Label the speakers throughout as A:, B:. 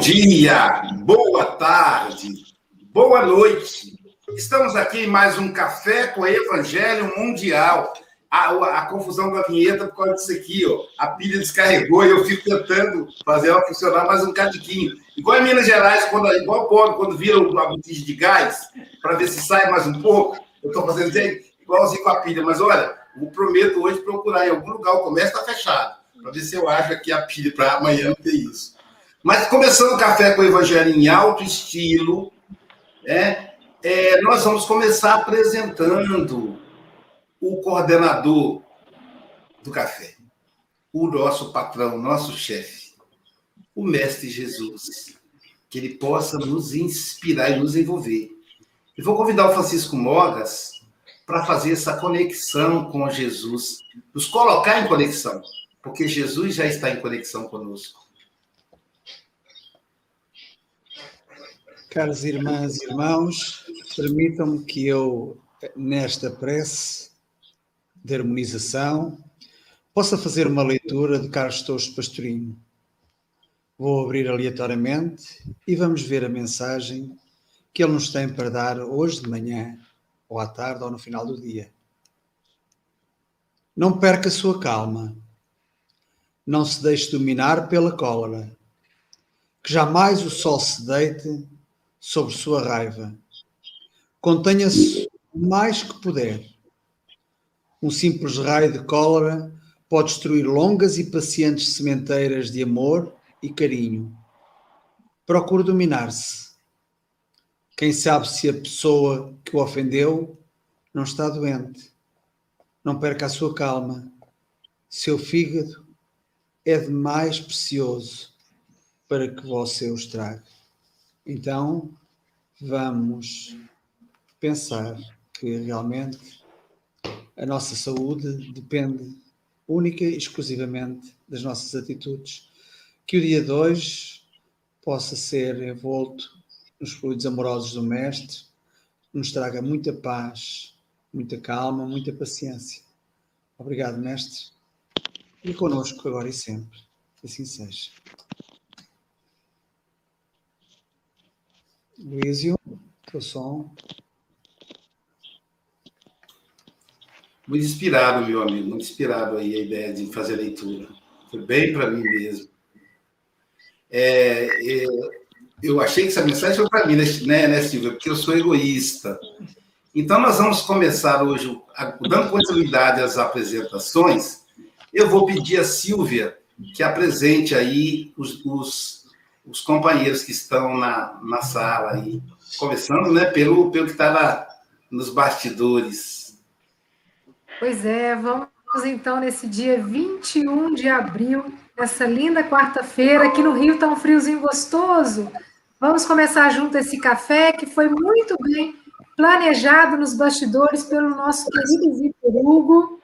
A: dia, boa tarde, boa noite. Estamos aqui em mais um Café com Evangelho Mundial. A, a, a, confusão da vinheta por causa disso aqui, ó. A pilha descarregou e eu fico tentando fazer ela funcionar mais um cadinho. Igual em Minas Gerais, quando, igual pobre, quando vira uma botija de gás, para ver se sai mais um pouco. Eu estou fazendo igualzinho com a pilha, mas olha, eu prometo hoje procurar em algum lugar, o comércio está fechado, para ver se eu acho aqui a pilha para amanhã ter isso. Mas começando o café com o Evangelho em alto estilo, né, é, nós vamos começar apresentando o coordenador do café, o nosso patrão, nosso chefe, o Mestre Jesus, que ele possa nos inspirar e nos envolver. E vou convidar o Francisco Mogas para fazer essa conexão com Jesus, nos colocar em conexão, porque Jesus já está em conexão conosco.
B: Caras irmãs e irmãos, permitam-me que eu, nesta prece de harmonização, possa fazer uma leitura de Carlos Torres Pastorinho. Vou abrir aleatoriamente e vamos ver a mensagem que ele nos tem para dar hoje de manhã, ou à tarde, ou no final do dia. Não perca a sua calma. Não se deixe dominar pela cólera. Que jamais o sol se deite sobre sua raiva. Contenha-se o mais que puder. Um simples raio de cólera pode destruir longas e pacientes sementeiras de amor e carinho. Procure dominar-se. Quem sabe se a pessoa que o ofendeu não está doente. Não perca a sua calma. Seu fígado é demais precioso para que você o estrague. Então, vamos pensar que realmente a nossa saúde depende única e exclusivamente das nossas atitudes. Que o dia de hoje possa ser envolto nos fluidos amorosos do Mestre, nos traga muita paz, muita calma, muita paciência. Obrigado, Mestre. E conosco agora e sempre. Assim seja. Luísio, teu som.
A: Muito inspirado, meu amigo, muito inspirado aí a ideia de fazer leitura. Foi bem para mim mesmo. É, é, eu achei que essa mensagem foi para mim, né, né, Silvia? Porque eu sou egoísta. Então, nós vamos começar hoje, dando continuidade às apresentações. Eu vou pedir a Silvia que apresente aí os, os os companheiros que estão na, na sala aí, começando né, pelo, pelo que está nos bastidores.
C: Pois é, vamos então nesse dia 21 de abril, essa linda quarta-feira, aqui no Rio está um friozinho gostoso. Vamos começar junto esse café que foi muito bem planejado nos bastidores pelo nosso querido Vitor Hugo.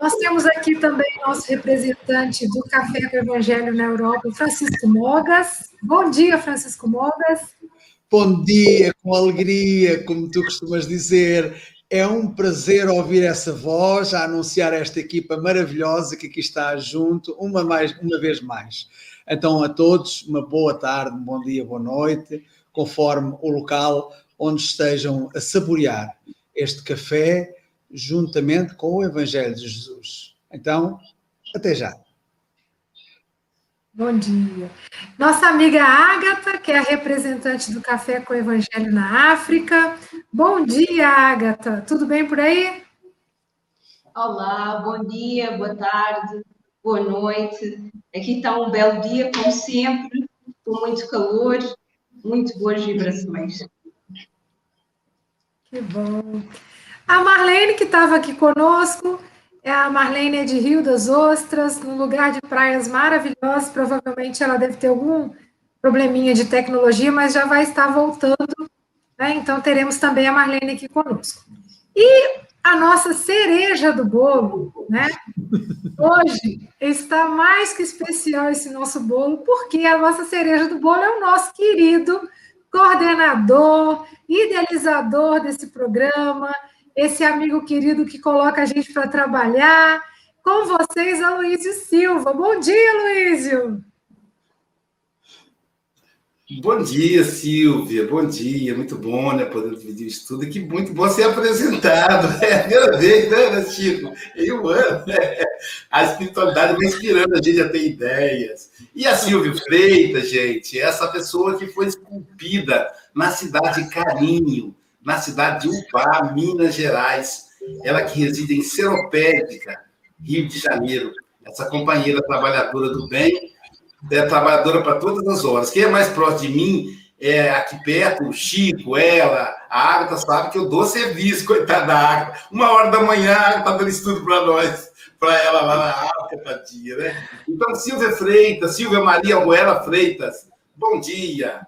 C: Nós temos aqui também nosso representante do Café com o Evangelho na Europa, Francisco Mogas. Bom dia, Francisco Mogas.
B: Bom dia, com alegria, como tu costumas dizer. É um prazer ouvir essa voz, a anunciar esta equipa maravilhosa que aqui está junto, uma, mais, uma vez mais. Então, a todos, uma boa tarde, bom dia, boa noite, conforme o local onde estejam a saborear este café juntamente com o Evangelho de Jesus. Então, até já.
C: Bom dia. Nossa amiga Ágata, que é a representante do Café com o Evangelho na África. Bom dia, Ágata. Tudo bem por aí?
D: Olá, bom dia, boa tarde, boa noite. Aqui está um belo dia, como sempre, com muito calor, muito boas vibrações.
C: Que bom. A Marlene, que estava aqui conosco, é a Marlene é de Rio das Ostras, num lugar de praias maravilhosas. Provavelmente ela deve ter algum probleminha de tecnologia, mas já vai estar voltando. Né? Então teremos também a Marlene aqui conosco. E a nossa cereja do bolo, né? Hoje está mais que especial esse nosso bolo, porque a nossa cereja do bolo é o nosso querido coordenador, idealizador desse programa, esse amigo querido que coloca a gente para trabalhar. Com vocês, Aloysio Silva. Bom dia, Aloysio!
A: Bom dia, Silvia. Bom dia. Muito bom, né? Poder dividir o estudo. Que muito bom ser apresentado. É a primeira vez, né, Chico? Eu amo. Né? A espiritualidade vai inspirando a gente a ter ideias. E a Silvia Freitas, gente, essa pessoa que foi esculpida na cidade de Carinho, na cidade de Ubá, Minas Gerais. Ela que reside em Seropédica, Rio de Janeiro. Essa companheira trabalhadora do bem é trabalhadora para todas as horas. Quem é mais próximo de mim é aqui perto, o Chico, ela, a Agatha sabe que eu dou serviço, coitada da Agatha. Uma hora da manhã, a Agatha está dando estudo para nós, para ela lá na África, tadinha, né? Então, Silvia Freitas, Silvia Maria Algoela Freitas, bom dia.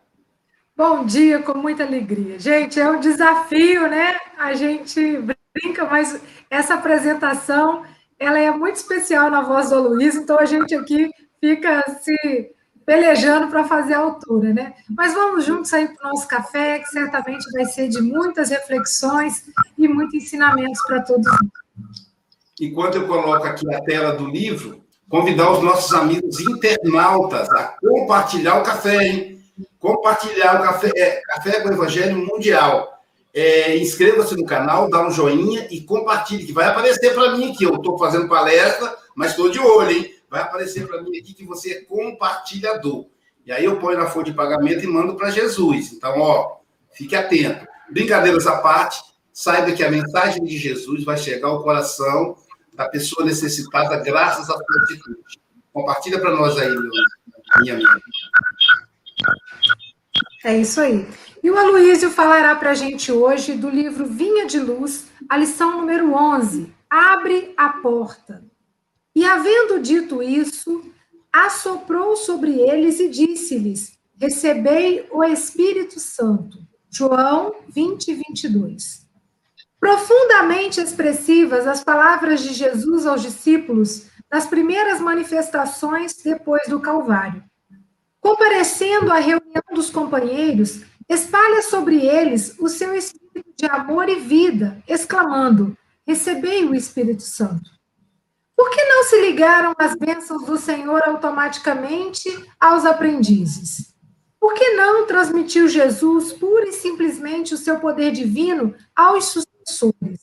C: Bom dia, com muita alegria. Gente, é um desafio, né? A gente brinca, mas essa apresentação, ela é muito especial na voz do Luiz, então a gente aqui fica se pelejando para fazer a altura, né? Mas vamos juntos aí para o nosso café, que certamente vai ser de muitas reflexões e muitos ensinamentos para todos.
A: Enquanto eu coloco aqui a tela do livro, convidar os nossos amigos internautas a compartilhar o café, hein? Compartilhar o café, é, café com o Evangelho Mundial. É, Inscreva-se no canal, dá um joinha e compartilhe, que vai aparecer para mim aqui. Eu estou fazendo palestra, mas estou de olho, hein? vai aparecer para mim aqui que você é compartilhador. E aí eu ponho na folha de pagamento e mando para Jesus. Então, ó, fique atento. Brincadeiras à parte, saiba que a mensagem de Jesus vai chegar ao coração da pessoa necessitada graças à sua atitude. Compartilha para nós aí, meu, minha amiga.
C: É isso aí. E o Aloísio falará para a gente hoje do livro Vinha de Luz, a lição número 11, Abre a Porta. E havendo dito isso, assoprou sobre eles e disse-lhes: Recebei o Espírito Santo. João 20, 22. Profundamente expressivas as palavras de Jesus aos discípulos nas primeiras manifestações depois do Calvário. Comparecendo à reunião dos companheiros, espalha sobre eles o seu espírito de amor e vida, exclamando: Recebei o Espírito Santo. Por que não se ligaram as bênçãos do Senhor automaticamente aos aprendizes? Por que não transmitiu Jesus pura e simplesmente o seu poder divino aos sucessores?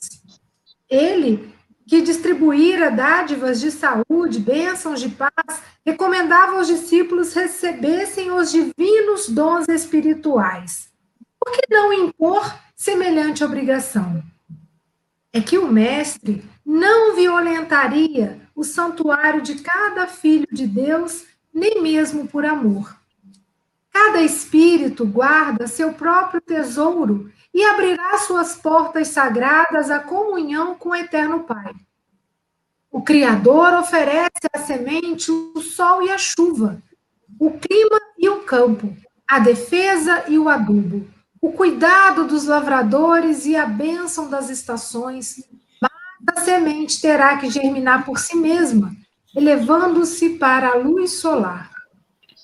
C: Ele, que distribuíra dádivas de saúde, bênçãos de paz, recomendava aos discípulos recebessem os divinos dons espirituais. Por que não impor semelhante obrigação? É que o Mestre não violentaria o santuário de cada filho de Deus, nem mesmo por amor. Cada espírito guarda seu próprio tesouro e abrirá suas portas sagradas à comunhão com o Eterno Pai. O Criador oferece a semente, o sol e a chuva, o clima e o campo, a defesa e o adubo, o cuidado dos lavradores e a bênção das estações, a semente terá que germinar por si mesma, elevando-se para a luz solar.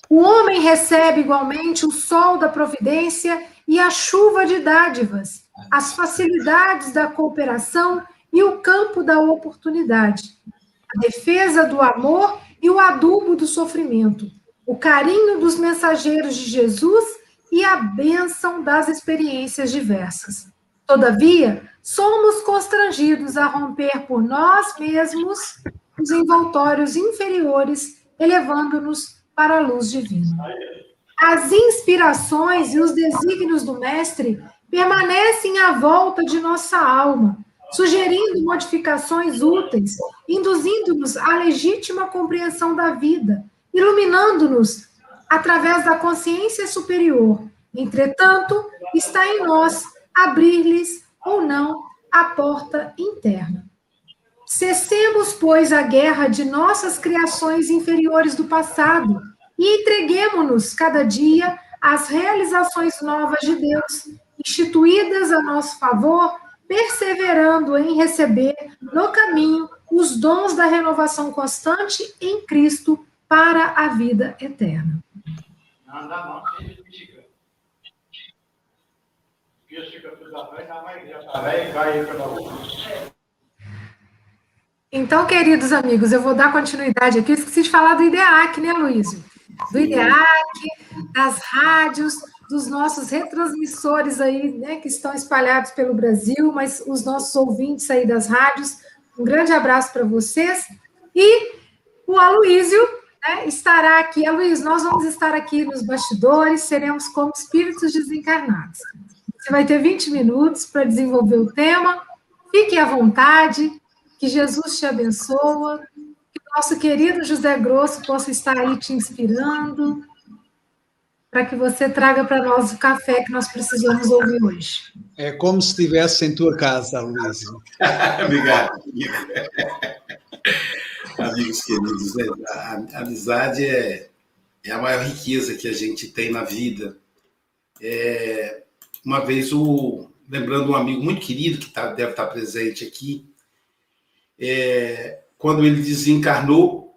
C: O homem recebe igualmente o sol da providência e a chuva de dádivas, as facilidades da cooperação e o campo da oportunidade, a defesa do amor e o adubo do sofrimento, o carinho dos mensageiros de Jesus e a bênção das experiências diversas. Todavia, somos constrangidos a romper por nós mesmos os envoltórios inferiores, elevando-nos para a luz divina. As inspirações e os desígnios do Mestre permanecem à volta de nossa alma, sugerindo modificações úteis, induzindo-nos à legítima compreensão da vida, iluminando-nos através da consciência superior. Entretanto, está em nós abrir-lhes ou não a porta interna. Cessemos, pois, a guerra de nossas criações inferiores do passado e entreguemos-nos cada dia às realizações novas de Deus, instituídas a nosso favor, perseverando em receber no caminho os dons da renovação constante em Cristo para a vida eterna. Então, queridos amigos, eu vou dar continuidade aqui. Eu esqueci de falar do IDEAC, né, Luiz? Do IDEAC, das rádios, dos nossos retransmissores aí, né, que estão espalhados pelo Brasil, mas os nossos ouvintes aí das rádios. Um grande abraço para vocês. E o Aloísio né, estará aqui. Aloísio, nós vamos estar aqui nos bastidores, seremos como espíritos desencarnados. Você vai ter 20 minutos para desenvolver o tema. Fique à vontade, que Jesus te abençoe, nosso querido José Grosso possa estar aí te inspirando, para que você traga para nós o café que nós precisamos ouvir hoje.
B: É como se estivesse em tua casa, Luiz.
A: Obrigado. Amigos queridos, né? a amizade é, é a maior riqueza que a gente tem na vida. É, uma vez, o, lembrando um amigo muito querido que tá, deve estar presente aqui, é, quando ele desencarnou,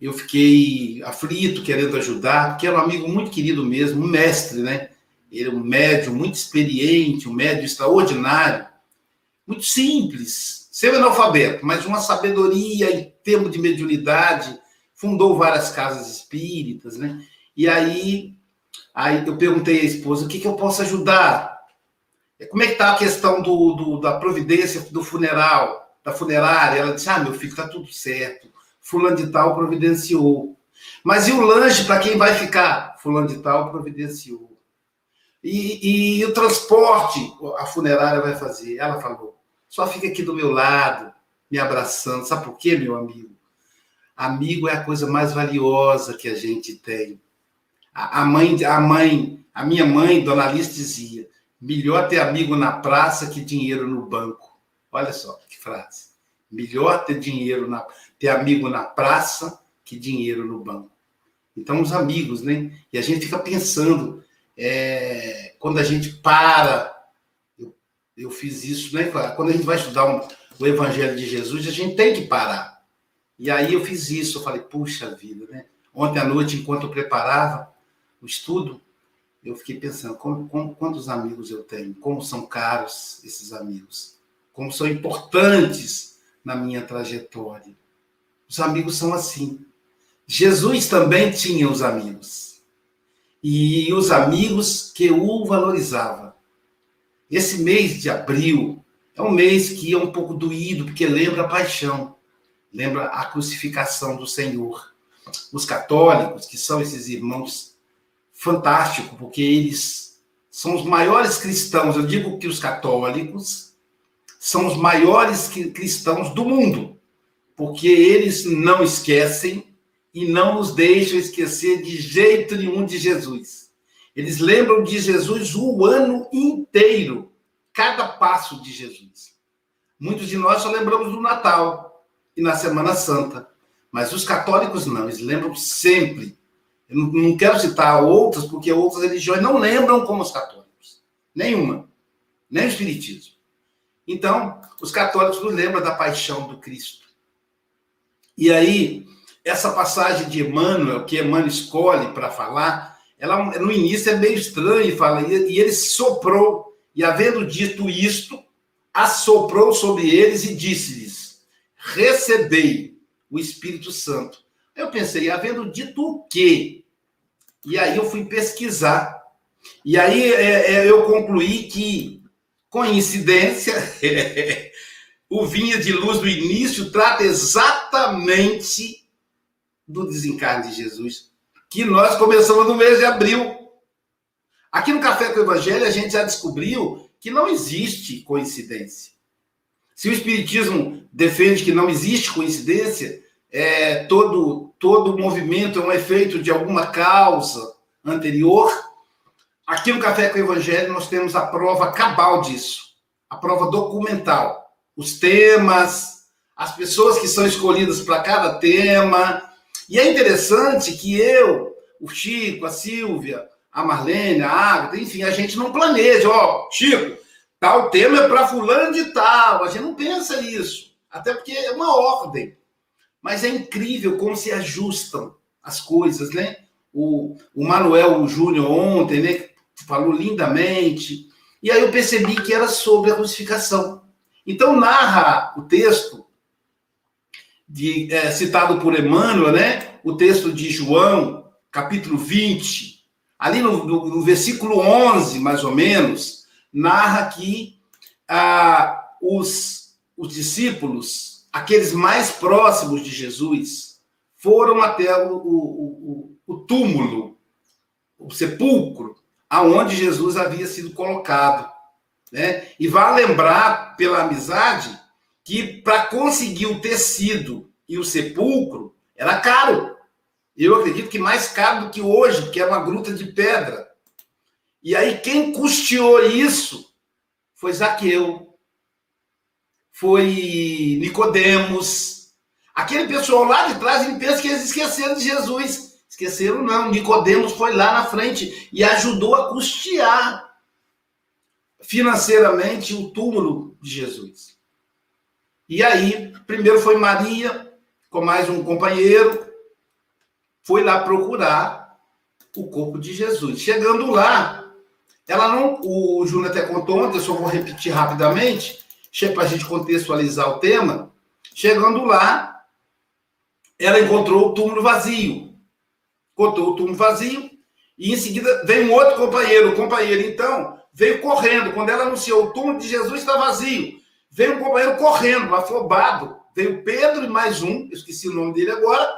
A: eu fiquei aflito, querendo ajudar, porque era um amigo muito querido mesmo, um mestre, né? Ele é um médium muito experiente, um médium extraordinário, muito simples, semi-analfabeto, mas uma sabedoria em termos de mediunidade, fundou várias casas espíritas, né? E aí Aí eu perguntei à esposa, o que, que eu posso ajudar? Como é que está a questão do, do, da providência do funeral, da funerária? Ela disse, ah, meu filho, está tudo certo. Fulano de tal providenciou. Mas e o lanche para quem vai ficar? Fulano de tal providenciou. E, e, o transporte a funerária vai fazer? Ela falou, só fica aqui do meu lado, me abraçando. Sabe por quê, meu amigo? Amigo é a coisa mais valiosa que a gente tem. A mãe, a mãe, a minha mãe, Dona Alice, dizia: melhor ter amigo na praça que dinheiro no banco. Olha só que frase. Melhor ter dinheiro na, ter amigo na praça que dinheiro no banco. Então, os amigos, né? E a gente fica pensando, é, quando a gente para, eu, eu fiz isso, né? Quando a gente vai estudar um, o Evangelho de Jesus, a gente tem que parar. E aí eu fiz isso, eu falei, puxa vida, né? Ontem à noite, enquanto eu preparava, o estudo, eu fiquei pensando como, como, quantos amigos eu tenho, como são caros esses amigos, como são importantes na minha trajetória. Os amigos são assim. Jesus também tinha os amigos. E os amigos que o valorizavam. Esse mês de abril é um mês que é um pouco doído, porque lembra a paixão, lembra a crucificação do Senhor. Os católicos, que são esses irmãos fantástico, porque eles são os maiores cristãos. Eu digo que os católicos são os maiores cristãos do mundo, porque eles não esquecem e não nos deixam esquecer de jeito nenhum de Jesus. Eles lembram de Jesus o ano inteiro, cada passo de Jesus. Muitos de nós só lembramos do Natal e na Semana Santa, mas os católicos não, eles lembram sempre eu não quero citar outras, porque outras religiões não lembram como os católicos. Nenhuma. Nem o Espiritismo. Então, os católicos nos lembram da paixão do Cristo. E aí, essa passagem de Emmanuel, que Emmanuel escolhe para falar, ela no início é meio estranha, fala, e ele soprou, e havendo dito isto, assoprou sobre eles e disse-lhes: Recebei o Espírito Santo. Eu pensei, havendo dito o quê? E aí eu fui pesquisar. E aí é, é, eu concluí que, coincidência, o Vinha de Luz do início trata exatamente do desencarne de Jesus, que nós começamos no mês de abril. Aqui no Café com o Evangelho, a gente já descobriu que não existe coincidência. Se o Espiritismo defende que não existe coincidência, é, todo, todo movimento é um efeito de alguma causa anterior, aqui no Café com o Evangelho nós temos a prova cabal disso, a prova documental. Os temas, as pessoas que são escolhidas para cada tema. E é interessante que eu, o Chico, a Silvia, a Marlene, a Ágata, enfim, a gente não planeja, ó, Chico, tal tema é para fulano de tal, a gente não pensa isso, até porque é uma ordem. Mas é incrível como se ajustam as coisas, né? O, o Manuel Júnior ontem, né, falou lindamente, e aí eu percebi que era sobre a crucificação. Então narra o texto de, é, citado por Emmanuel, né? O texto de João, capítulo 20, ali no, no, no versículo 11, mais ou menos, narra que ah, os, os discípulos, aqueles mais próximos de Jesus, foram até o, o, o, o túmulo, o sepulcro, aonde Jesus havia sido colocado. Né? E vai lembrar, pela amizade, que para conseguir o tecido e o sepulcro era caro. Eu acredito que mais caro do que hoje, que é uma gruta de pedra. E aí quem custeou isso foi Zaqueu, foi Nicodemos. Aquele pessoal lá de trás, ele pensa que eles esqueceram de Jesus. Esqueceram não, Nicodemos foi lá na frente e ajudou a custear financeiramente o túmulo de Jesus. E aí, primeiro foi Maria, com mais um companheiro, foi lá procurar o corpo de Jesus. Chegando lá, ela não. O Júnior até contou ontem, eu só vou repetir rapidamente, para a gente contextualizar o tema. Chegando lá, ela encontrou o túmulo vazio. Encontrou o túmulo vazio, e em seguida vem um outro companheiro. O companheiro, então, veio correndo. Quando ela anunciou o túmulo de Jesus está vazio, veio um companheiro correndo, afobado. Veio Pedro e mais um, eu esqueci o nome dele agora,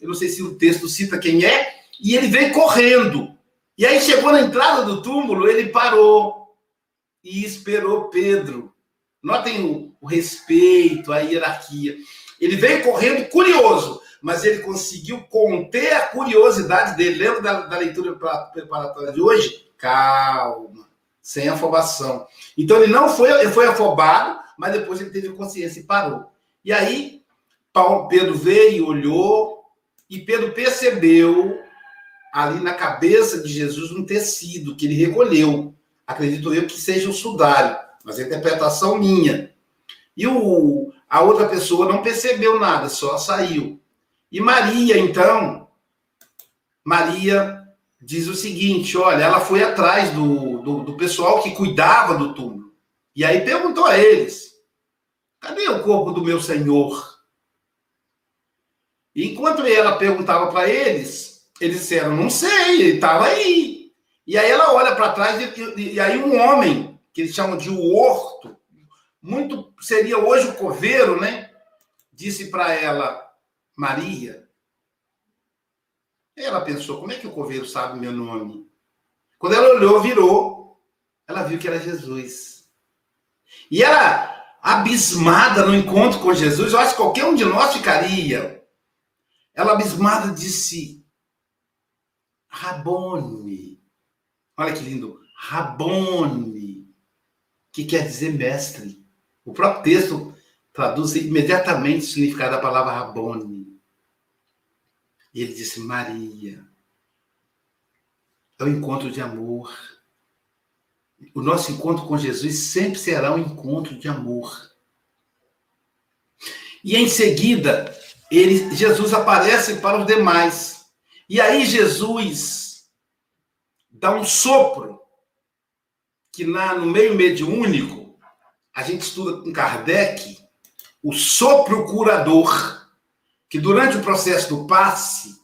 A: eu não sei se o texto cita quem é, e ele veio correndo. E aí chegou na entrada do túmulo, ele parou e esperou Pedro. Notem o, o respeito, a hierarquia. Ele veio correndo curioso, mas ele conseguiu conter a curiosidade dele. Lembra da, da leitura preparatória de hoje? Calma, sem afobação. Então ele não foi, ele foi afobado, mas depois ele teve consciência e parou. E aí Paulo, Pedro veio, olhou, e Pedro percebeu ali na cabeça de Jesus um tecido que ele recolheu. Acredito eu que seja o sudário, mas é interpretação minha. E o, a outra pessoa não percebeu nada, só saiu. E Maria, então, Maria diz o seguinte: olha, ela foi atrás do, do, do pessoal que cuidava do túmulo. E aí perguntou a eles: cadê o corpo do meu Senhor? enquanto ela perguntava para eles, eles disseram, não sei, ele estava aí. E aí ela olha para trás e, e, aí um homem, que eles chamam de o horto, muito seria hoje o coveiro, né? Disse para ela, Maria. Ela pensou, como é que o coveiro sabe meu nome? Quando ela olhou, virou, ela viu que era Jesus. E ela, abismada no encontro com Jesus, eu acho que qualquer um de nós ficaria. Ela abismada disse: Rabone. Olha que lindo. Rabone. Que quer dizer mestre. O próprio texto traduz imediatamente o significado da palavra Rabone. E ele disse: Maria. É o encontro de amor. O nosso encontro com Jesus sempre será um encontro de amor. E em seguida, ele, Jesus aparece para os demais. E aí Jesus dá um sopro, que na, no meio mediúnico, a gente estuda com Kardec, o sopro curador, que durante o processo do passe,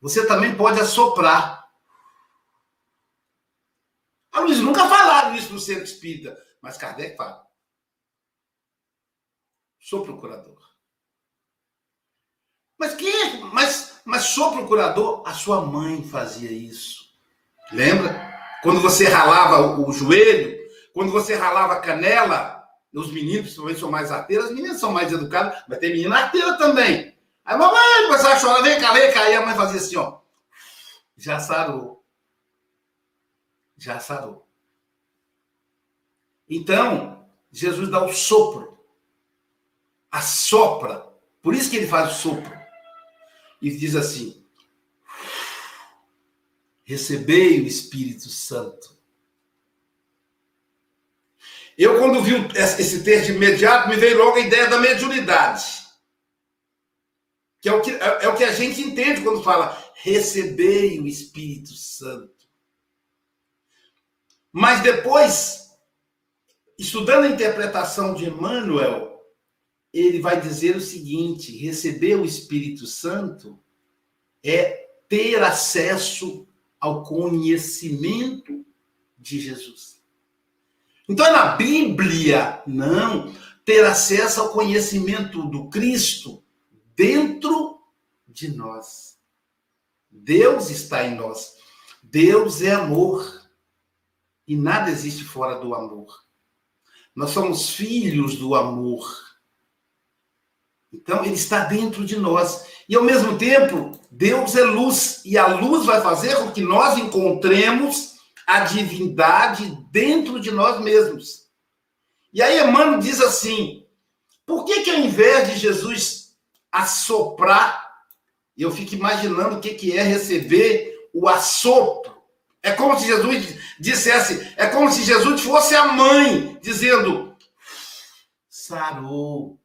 A: você também pode assoprar. A Luiz nunca falaram isso no centro espírita, mas Kardec fala. Sou procurador. Mas quem é? Mas, mas sou procurador? A sua mãe fazia isso. Lembra? Quando você ralava o, o joelho, quando você ralava a canela, os meninos, principalmente, são mais arteiros, as meninas são mais educadas, mas tem menina arteira também. Aí a mamãe começava a chorar, vem cá, vem cá. Aí a mãe fazia assim, ó. Já sarou. Já sarou. Então, Jesus dá o sopro. Assopra. Por isso que ele faz o sopro. E diz assim: Recebei o Espírito Santo. Eu, quando vi esse texto imediato, me veio logo a ideia da mediunidade. Que é o que, é, é o que a gente entende quando fala recebei o Espírito Santo. Mas depois, estudando a interpretação de Emmanuel, ele vai dizer o seguinte: receber o Espírito Santo é ter acesso ao conhecimento de Jesus. Então na Bíblia, não, ter acesso ao conhecimento do Cristo dentro de nós. Deus está em nós. Deus é amor. E nada existe fora do amor. Nós somos filhos do amor. Então, ele está dentro de nós. E, ao mesmo tempo, Deus é luz. E a luz vai fazer com que nós encontremos a divindade dentro de nós mesmos. E aí, Emmanuel diz assim: por que, que ao invés de Jesus assoprar, e eu fico imaginando o que, que é receber o assopro, é como se Jesus dissesse, é como se Jesus fosse a mãe, dizendo: sarou.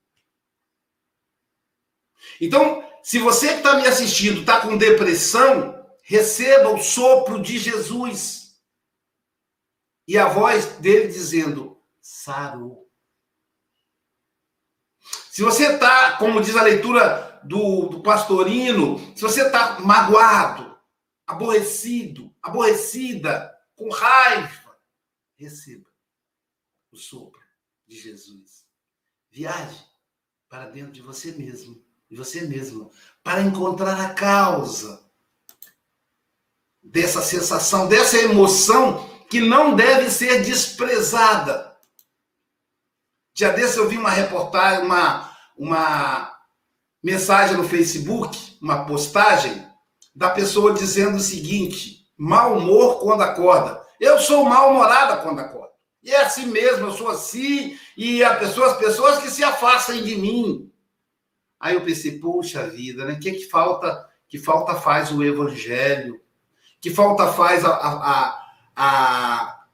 A: Então, se você que está me assistindo está com depressão, receba o sopro de Jesus. E a voz dele dizendo: sarou. Se você está, como diz a leitura do, do pastorino, se você está magoado, aborrecido, aborrecida, com raiva, receba o sopro de Jesus. Viaje para dentro de você mesmo, de você mesmo, para encontrar a causa dessa sensação, dessa emoção que não deve ser desprezada. Dia desse eu vi uma reportagem, uma, uma mensagem no Facebook, uma postagem da pessoa dizendo o seguinte: mau humor quando acorda. Eu sou mal-humorada quando acordo. E é assim mesmo, eu sou assim, e a pessoa, as pessoas que se afastam de mim. Aí eu pensei, poxa vida, né? O que, que falta? Que falta faz o evangelho? Que falta faz a, a, a,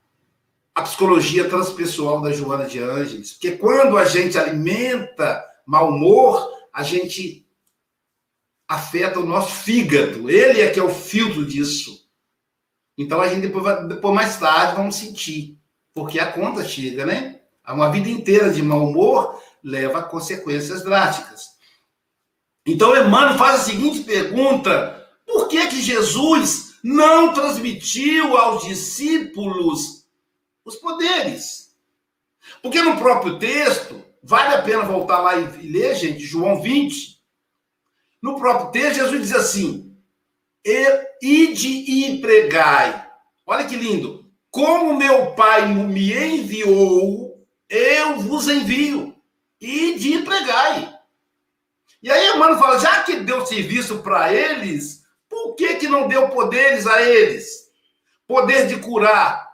A: a psicologia transpessoal da Joana de Ângeles? Porque quando a gente alimenta mau humor, a gente afeta o nosso fígado. Ele é que é o filtro disso. Então a gente depois, depois mais tarde vamos sentir, porque a conta chega, né? Uma vida inteira de mau humor leva a consequências drásticas. Então Emmanuel faz a seguinte pergunta: por que que Jesus não transmitiu aos discípulos os poderes? Porque no próprio texto, vale a pena voltar lá e ler, gente, João 20, no próprio texto, Jesus diz assim: ide e pregai. Olha que lindo. Como meu Pai me enviou, eu vos envio. Ide e pregai. E aí, Emmanuel fala: já que deu serviço para eles, por que, que não deu poderes a eles? Poder de curar,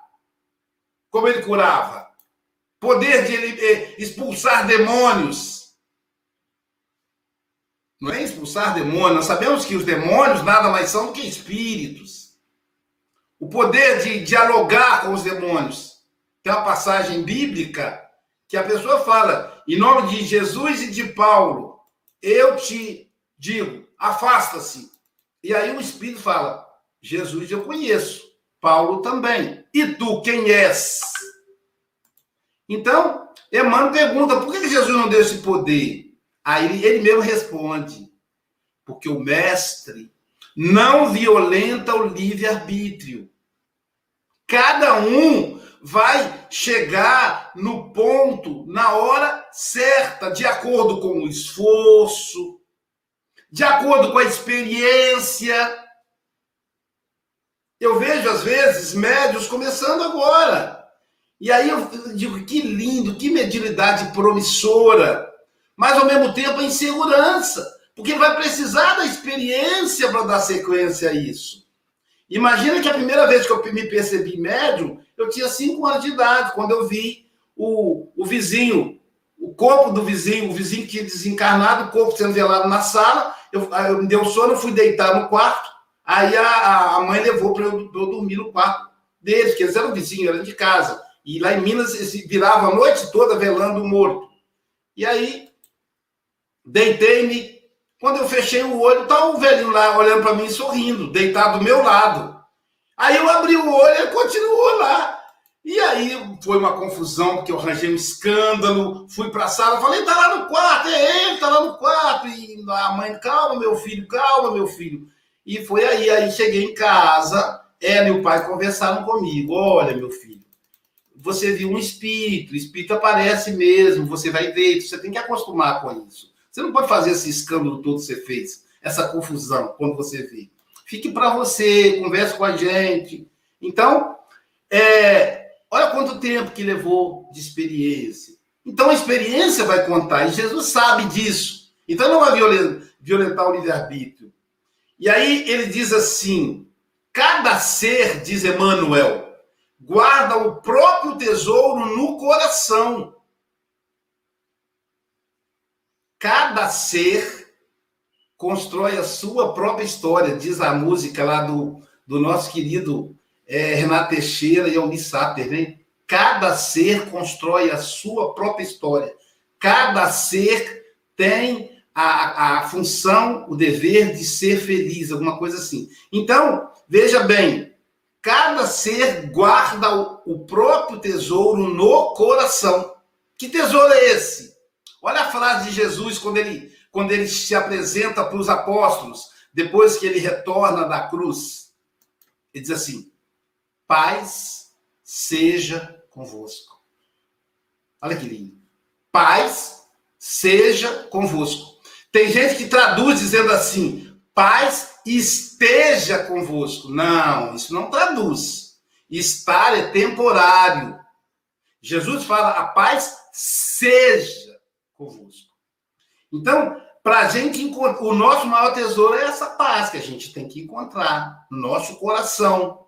A: como ele curava. Poder de eh, expulsar demônios não é expulsar demônios. Nós sabemos que os demônios nada mais são do que espíritos. O poder de dialogar com os demônios. Tem uma passagem bíblica que a pessoa fala, em nome de Jesus e de Paulo, eu te digo, afasta-se. E aí o Espírito fala, Jesus eu conheço, Paulo também. E tu quem és? Então, Emmanuel pergunta, por que Jesus não deu esse poder? Aí ele, mesmo responde: porque o mestre não violenta o livre-arbítrio. Cada um vai chegar no ponto na hora certa, de acordo com o esforço, de acordo com a experiência. Eu vejo, às vezes, médios começando agora. E aí eu digo, que lindo, que mediunidade promissora, mas ao mesmo tempo a insegurança, porque vai precisar da experiência para dar sequência a isso. Imagina que a primeira vez que eu me percebi médium, eu tinha cinco anos de idade, quando eu vi o, o vizinho, o corpo do vizinho, o vizinho que desencarnado, o corpo sendo velado na sala, eu, eu me deu sono, eu fui deitar no quarto, aí a, a mãe levou para eu, eu, dormir no quarto deles, que eles eram vizinhos, eram de casa. E lá em Minas eles viravam a noite toda velando o morto. E aí, deitei-me. Quando eu fechei o olho, tá o velhinho lá olhando para mim sorrindo, deitado do meu lado. Aí eu abri o olho e ele continuou lá. E aí foi uma confusão, porque eu arranjei um escândalo, fui para a sala, falei, tá lá no quarto, é ele, tá lá no quarto. E a mãe, calma, meu filho, calma, meu filho. E foi aí, aí cheguei em casa, ela e o pai conversaram comigo. Olha, meu filho, você viu um espírito, o espírito aparece mesmo, você vai ver, você tem que acostumar com isso. Você não pode fazer esse escândalo todo que você fez, essa confusão, quando você vê. Fique para você, converse com a gente. Então, é, Olha quanto tempo que levou de experiência. Então a experiência vai contar, e Jesus sabe disso. Então não vai violentar o livre-arbítrio. E aí ele diz assim: cada ser, diz Emmanuel, guarda o próprio tesouro no coração. Cada ser constrói a sua própria história, diz a música lá do, do nosso querido é, Renato Teixeira e Almi Sater, né? Cada ser constrói a sua própria história. Cada ser tem a, a função, o dever de ser feliz, alguma coisa assim. Então, veja bem, cada ser guarda o, próprio tesouro no coração. Que tesouro é esse? Olha a frase de Jesus quando ele, quando ele se apresenta para os apóstolos, depois que ele retorna da cruz. Ele diz assim: Paz seja convosco. Olha que lindo. Paz seja convosco. Tem gente que traduz dizendo assim: paz esteja convosco. Não, isso não traduz. Estar é temporário. Jesus fala: a paz seja convosco. Então, para a gente encontrar, o nosso maior tesouro é essa paz que a gente tem que encontrar no nosso coração.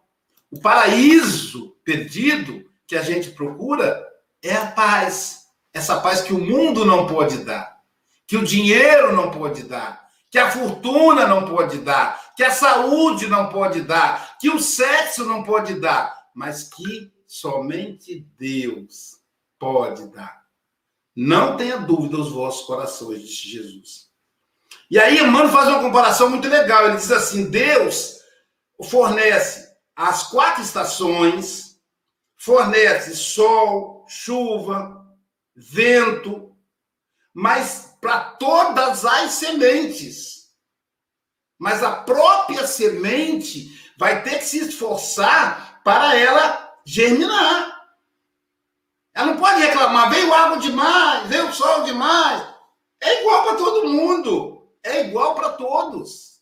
A: O paraíso perdido que a gente procura é a paz. Essa paz que o mundo não pode dar, que o dinheiro não pode dar, que a fortuna não pode dar, que a saúde não pode dar, que o sexo não pode dar, mas que somente Deus pode dar. Não tenha dúvida os vossos corações, disse Jesus. E aí, Emmanuel faz uma comparação muito legal. Ele diz assim: Deus fornece as quatro estações, fornece sol, chuva, vento, mas para todas as sementes. Mas a própria semente vai ter que se esforçar para ela germinar. Ela não pode reclamar, veio água demais, veio sol demais. É igual para todo mundo. É igual para todos.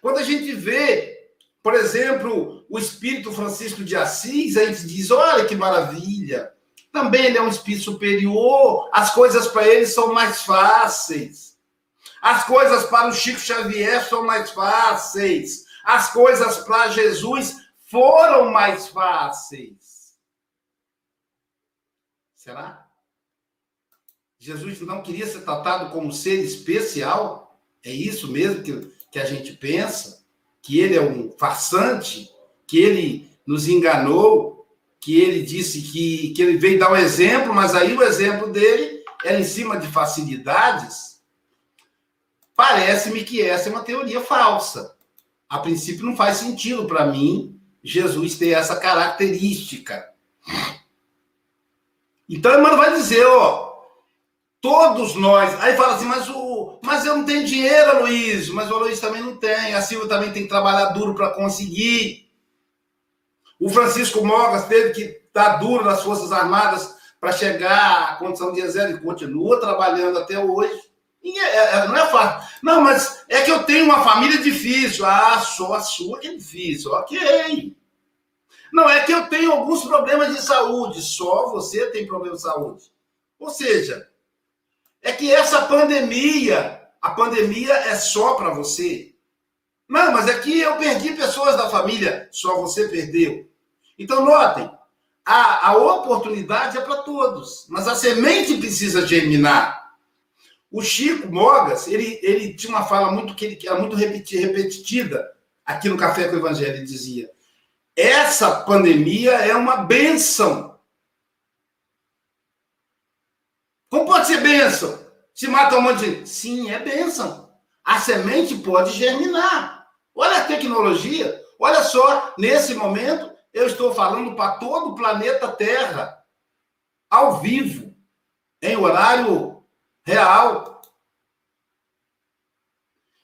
A: Quando a gente vê por exemplo, o espírito Francisco de Assis, a gente diz: olha que maravilha. Também ele é um espírito superior, as coisas para ele são mais fáceis. As coisas para o Chico Xavier são mais fáceis. As coisas para Jesus foram mais fáceis. Será? Jesus não queria ser tratado como ser especial? É isso mesmo que, que a gente pensa? que ele é um farsante, que ele nos enganou, que ele disse que, que ele veio dar um exemplo, mas aí o exemplo dele era em cima de facilidades. Parece-me que essa é uma teoria falsa. A princípio, não faz sentido para mim Jesus ter essa característica. Então, irmão vai dizer, ó, todos nós. Aí fala assim, mas o, mas eu não tenho dinheiro, Luiz. Mas o Luiz também não tem. A Silvia também tem que trabalhar duro para conseguir. O Francisco Mogas teve que estar duro nas Forças Armadas para chegar à condição de exército e continua trabalhando até hoje. É, é, não é fácil. Não, mas é que eu tenho uma família difícil. Ah, só a sua que é difícil. Ok. Não é que eu tenho alguns problemas de saúde. Só você tem problema de saúde. Ou seja, é que essa pandemia, a pandemia é só para você. Não, mas é que eu perdi pessoas da família. Só você perdeu. Então, notem, a, a oportunidade é para todos, mas a semente precisa germinar. O Chico Mogas, ele, ele tinha uma fala muito que, ele, que era muito repetida aqui no Café com o Evangelho. Ele dizia: essa pandemia é uma benção. Como pode ser benção? Se mata um monte de gente. Sim, é benção. A semente pode germinar. Olha a tecnologia. Olha só, nesse momento, eu estou falando para todo o planeta Terra, ao vivo, em horário real.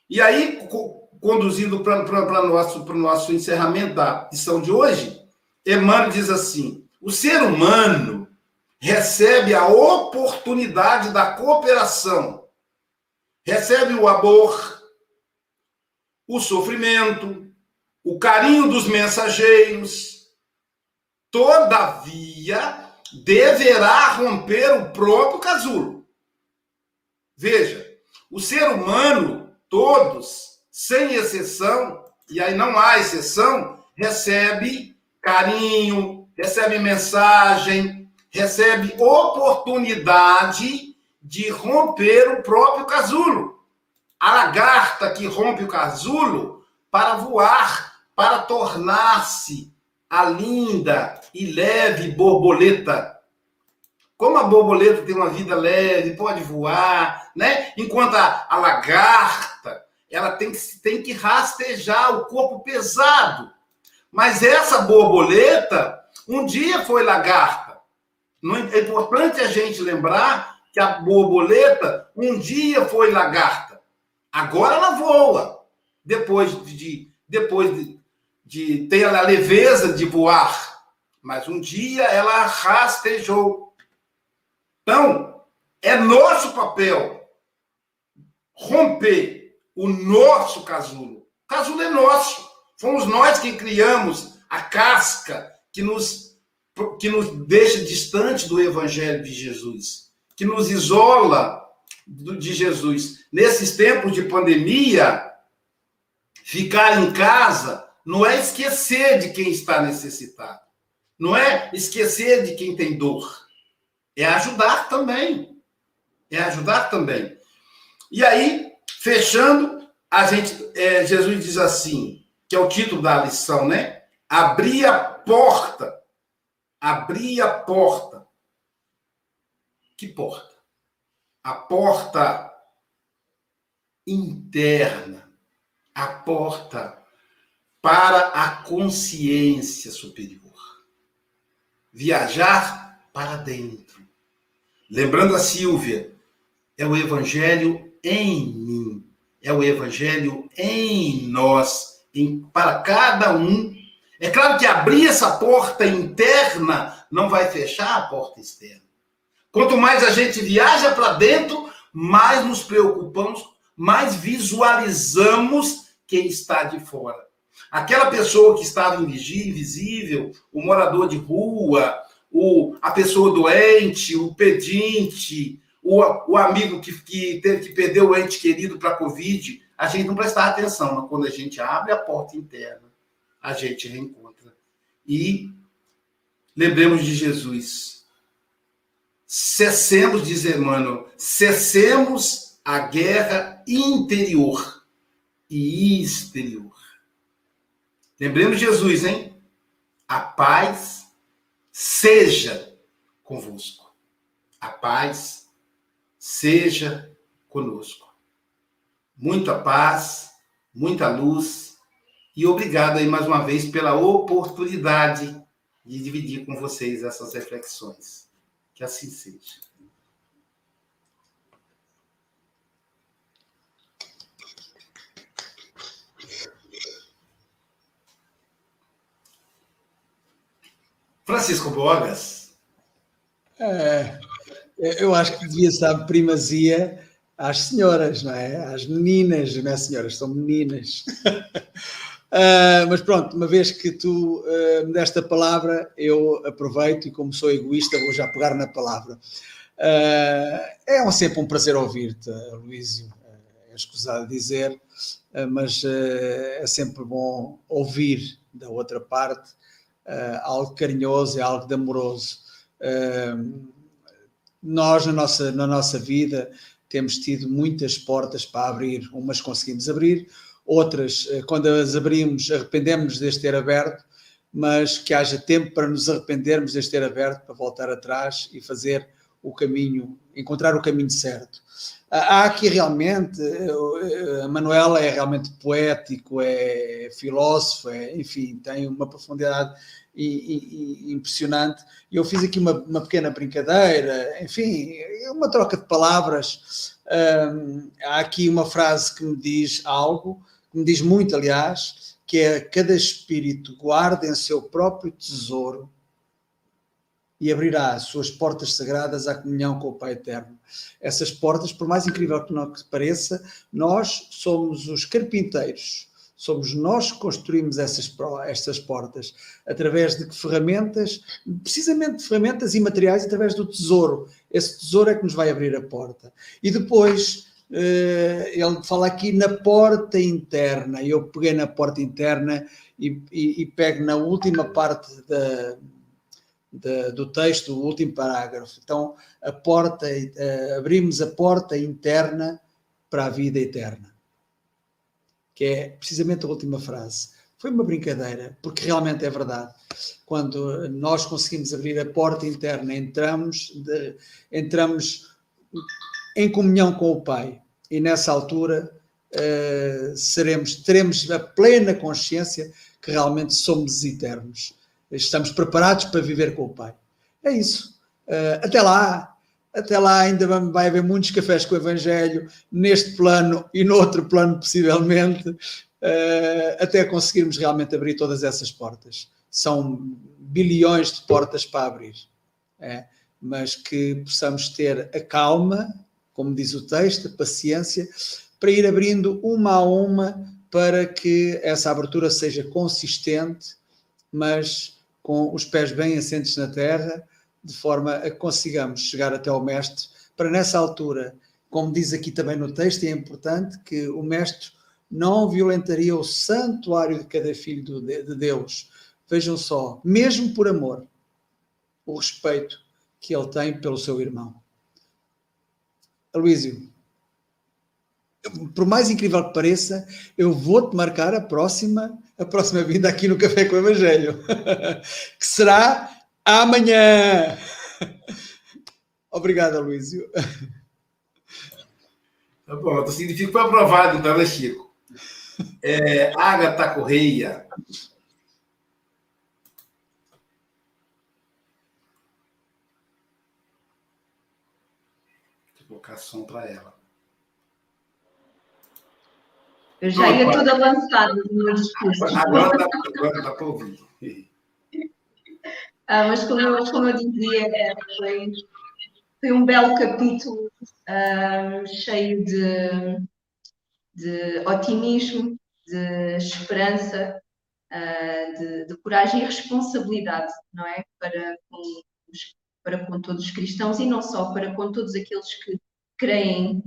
A: E aí, conduzindo para o nosso, nosso encerramento da lição de hoje, Emmanuel diz assim: o ser humano recebe a oportunidade da cooperação, recebe o amor, o sofrimento, o carinho dos mensageiros, Todavia, deverá romper o próprio casulo. Veja, o ser humano, todos, sem exceção, e aí não há exceção, recebe carinho, recebe mensagem, recebe oportunidade de romper o próprio casulo. A lagarta que rompe o casulo para voar, para tornar-se a linda e leve borboleta. Como a borboleta tem uma vida leve, pode voar, né? Enquanto a, a lagarta, ela tem que, tem que rastejar o corpo pesado. Mas essa borboleta, um dia foi lagarta. É importante a gente lembrar que a borboleta, um dia foi lagarta. Agora ela voa. Depois de, depois de de ter a leveza de voar, mas um dia ela rastejou. Então, é nosso papel romper o nosso casulo. O casulo é nosso. Fomos nós que criamos a casca que nos, que nos deixa distante do evangelho de Jesus, que nos isola de Jesus. Nesses tempos de pandemia, ficar em casa não é esquecer de quem está necessitado. Não é esquecer de quem tem dor. É ajudar também. É ajudar também. E aí, fechando, a gente, é, Jesus diz assim, que é o título da lição, né? Abrir a porta. Abrir a porta. Que porta? A porta interna. A porta para a consciência superior. Viajar para dentro. Lembrando a Silvia, é o evangelho em mim, é o evangelho em nós, em, para cada um. É claro que abrir essa porta interna não vai fechar a porta externa. Quanto mais a gente viaja para dentro, mais nos preocupamos, mais visualizamos quem está de fora. Aquela pessoa que estava invisível, o morador de rua, o, a pessoa doente, o pedinte, o, o amigo que, que teve que perder o ente querido para a Covid, a gente não prestar atenção, mas quando a gente abre a porta interna, a gente reencontra. E lembremos de Jesus. Cessemos, diz Emmanuel, cessemos a guerra interior e exterior. Lembremos de Jesus, hein? A paz seja convosco. A paz seja conosco. Muita paz, muita luz e obrigado aí mais uma vez pela oportunidade de dividir com vocês essas reflexões. Que assim seja. Francisco Bogas.
B: É, eu acho que devia estar primazia às senhoras, não é? Às meninas, não é senhoras, são meninas. uh, mas pronto, uma vez que tu uh, me deste a palavra, eu aproveito e como sou egoísta vou já pegar na palavra. Uh, é um, sempre um prazer ouvir-te, Luísio, é escusado dizer, mas é sempre bom ouvir da outra parte algo carinhoso e algo de amoroso. nós, na nossa, na nossa vida, temos tido muitas portas para abrir, umas conseguimos abrir, outras, eh, quando as abrimos, arrependemos de ter aberto, mas que haja tempo para nos arrependermos de ter aberto, para voltar atrás e fazer o caminho, encontrar o caminho certo. Há aqui realmente, eh, a Manuela é realmente poético, é filósofo, é, enfim, tem uma profundidade impressionante. Eu fiz aqui uma, uma, pequena brincadeira, enfim, uma troca de palavras. Há aqui uma frase que me diz algo, que me diz muito, aliás, que é cada espírito guarda em seu próprio tesouro e abrirá as suas portas sagradas à comunhão com o Pai Eterno. Essas portas, por mais incrível que não pareça, nós somos os carpinteiros Somos nós que construímos essas, portas. Através de ferramentas? Precisamente de ferramentas e materiais, através do tesouro. Esse tesouro é que nos vai abrir a porta. E depois, eh, ele fala aqui na porta interna. Eu peguei na porta interna e, e, e pego na última parte da, da, do texto, o último parágrafo. Então, a porta, eh, abrimos a porta interna para a vida eterna que é precisamente a última frase. Foi uma brincadeira, porque realmente é verdade. Quando nós conseguimos abrir a porta interna, entramos, de, entramos em comunhão com o Pai, e nessa altura uh, seremos, teremos a plena consciência que realmente somos eternos. Estamos preparados para viver com o Pai. É isso. Uh, até lá, até lá ainda vai haver muitos cafés com o Evangelho, neste plano e no outro plano, possivelmente, eh, até conseguirmos realmente abrir todas essas portas. São bilhões de portas para abrir. É, mas que possamos ter a calma, como diz o texto, a paciência, para ir abrindo uma a uma para que essa abertura seja consistente, mas com os pés bem assentes na terra de forma a que consigamos chegar até ao Mestre, para nessa altura, como diz aqui também no texto, é importante que o Mestre não violentaria o santuário de cada filho de Deus. Vejam só, mesmo por amor, o respeito que ele tem pelo seu irmão. Aloísio, por mais incrível que pareça, eu vou-te marcar a próxima, a próxima vinda aqui no Café com o Evangelho, que será Amanhã! Obrigado, Luísio.
A: Tá bom, então significa que foi aprovado, então, né, Chico? É, Agatha Correia. Vou colocar som para ela.
D: Eu já ia toda lançada no meu discurso.
A: Agora dá para ouvir.
D: Ah, mas como eu, como eu dizia, foi, foi um belo capítulo ah, cheio de, de otimismo, de esperança, ah, de, de, coragem e responsabilidade, não é? Para com, para com todos os cristãos e não só, para com todos aqueles que creem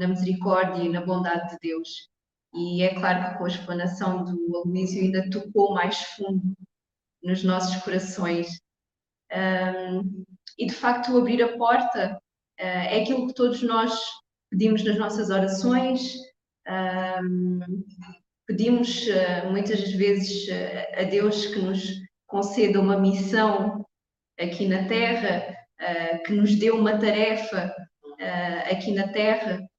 D: na misericórdia e na bondade de Deus. E é claro que com a explanação do Aloísio ainda tocou mais fundo nos nossos corações. Um, e de facto, abrir a porta uh, é aquilo que todos nós pedimos nas nossas orações, um, pedimos uh, muitas vezes uh, a Deus que nos conceda uma missão aqui na Terra, que nos dê uma tarefa aqui na Terra.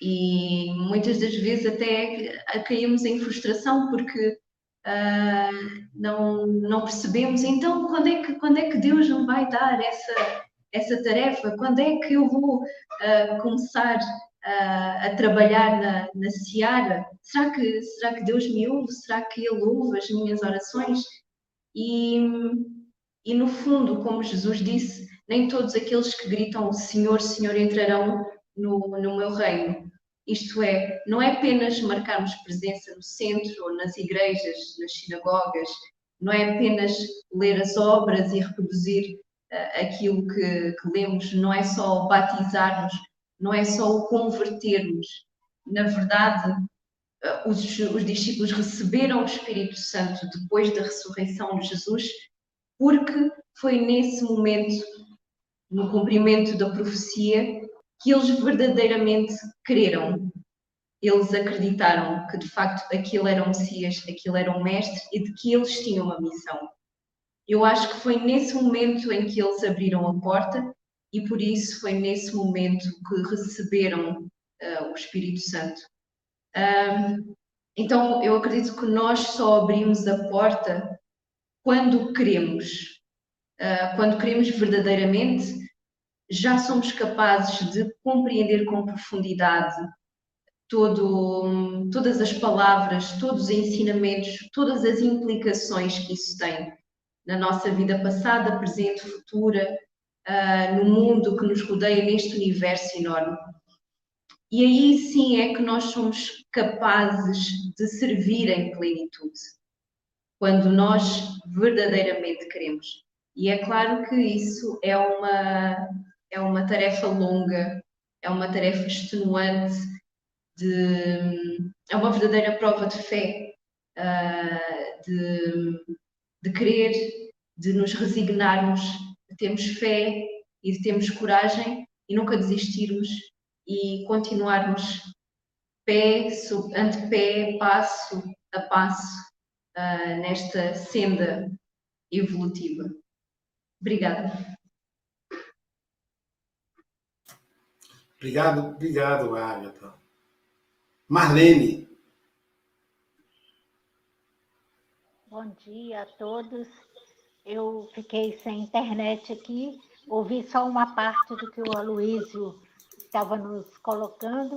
D: E muitas das vezes até caímos em frustração porque uh, não, não percebemos. Então, quando é, que, quando é que Deus me vai dar essa, essa tarefa? Quando é que eu vou uh, começar uh, a trabalhar na, na seara? Será que, será que Deus me ouve? Será que Ele ouve as minhas orações? E, e no fundo, como Jesus disse, nem todos aqueles que gritam Senhor, Senhor entrarão no, no meu reino. Isto é, não é apenas marcarmos presença no centro ou nas igrejas, nas sinagogas, não é apenas ler as obras e reproduzir uh, aquilo que, que, lemos, não é só batizarmos, não é só o convertermos. Na verdade, uh, os, os discípulos receberam o Espírito Santo depois da ressurreição de Jesus, porque foi nesse momento, no cumprimento da profecia, que eles verdadeiramente creram. Eles acreditaram que de facto aquilo era o Messias, aquilo era o Mestre e de que eles tinham uma missão. Eu acho que foi nesse momento em que eles abriram a porta e por isso foi nesse momento que receberam uh, o Espírito Santo. Um, então eu acredito que nós só abrimos a porta quando queremos. Uh, quando queremos verdadeiramente, já somos capazes de compreender com profundidade todo, todas as palavras, todos os ensinamentos, todas as implicações que isso tem na nossa vida passada, presente, futura, uh, no mundo que nos rodeia, neste universo enorme. E aí sim é que nós somos capazes de servir em plenitude, quando nós verdadeiramente queremos. E é claro que isso é uma, é uma tarefa longa, é uma tarefa extenuante, de, é uma verdadeira prova de fé, uh, de, de querer, de nos resignarmos, de termos fé e de termos coragem e nunca desistirmos e continuarmos pé ante pé, passo a passo, uh, nesta senda evolutiva. Obrigada.
A: Obrigado, obrigado, Agatha. Marlene.
E: Bom dia a todos. Eu fiquei sem internet aqui, ouvi só uma parte do que o Aloísio estava nos colocando,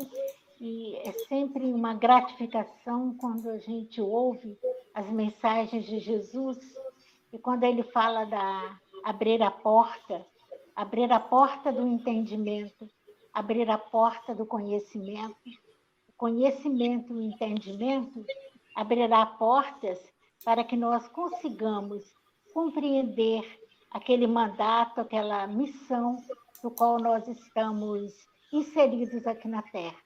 E: e é sempre uma gratificação quando a gente ouve as mensagens de Jesus e quando ele fala da abrir a porta, abrir a porta do entendimento, abrir a porta do conhecimento. O conhecimento e o entendimento abrirá portas para que nós consigamos compreender aquele mandato, aquela missão do qual nós estamos inseridos aqui na Terra.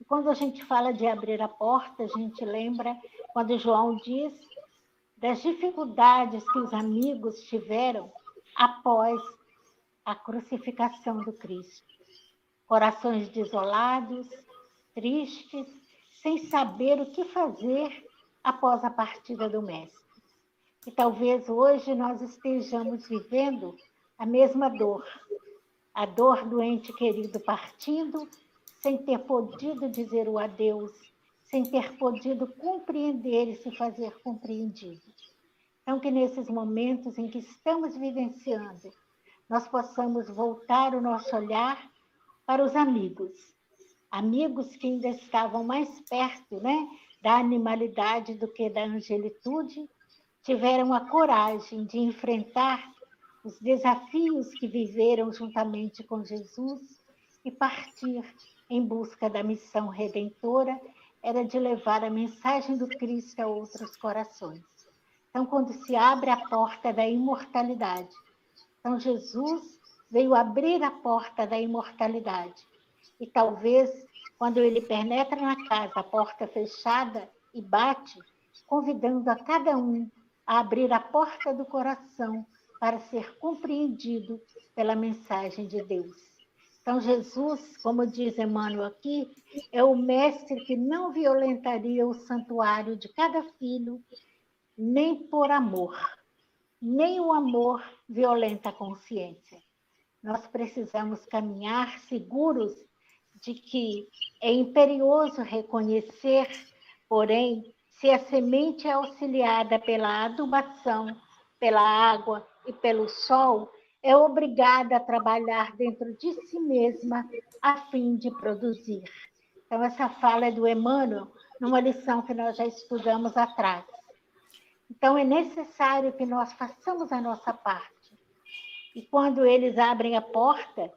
E: E quando a gente fala de abrir a porta, a gente lembra quando João diz das dificuldades que os amigos tiveram após a crucificação do Cristo corações desolados, tristes, sem saber o que fazer após a partida do Mestre. E talvez hoje nós estejamos vivendo a mesma dor, a dor do ente querido partindo, sem ter podido dizer o adeus, sem ter podido compreender e se fazer compreendido. Então, que nesses momentos em que estamos vivenciando, nós possamos voltar o nosso olhar para os amigos. Amigos que ainda estavam mais perto né, da animalidade do que da angelitude, tiveram a coragem de enfrentar os desafios que viveram juntamente com Jesus e partir em busca da missão redentora era de levar a mensagem do Cristo a outros corações. Então, quando se abre a porta da imortalidade, então Jesus veio abrir a porta da imortalidade. E talvez, quando ele penetra na casa, a porta fechada, e bate, convidando a cada um a abrir a porta do coração para ser compreendido pela mensagem de Deus. Então, Jesus, como diz Emmanuel aqui, é o mestre que não violentaria o santuário de cada filho, nem por amor. Nem o amor violenta a consciência nós precisamos caminhar seguros de que é imperioso reconhecer, porém, se a semente é auxiliada pela adubação, pela água e pelo sol, é obrigada a trabalhar dentro de si mesma a fim de produzir. Então, essa fala é do Emmanuel, numa lição que nós já estudamos atrás. Então, é necessário que nós façamos a nossa parte. E quando eles abrem a porta,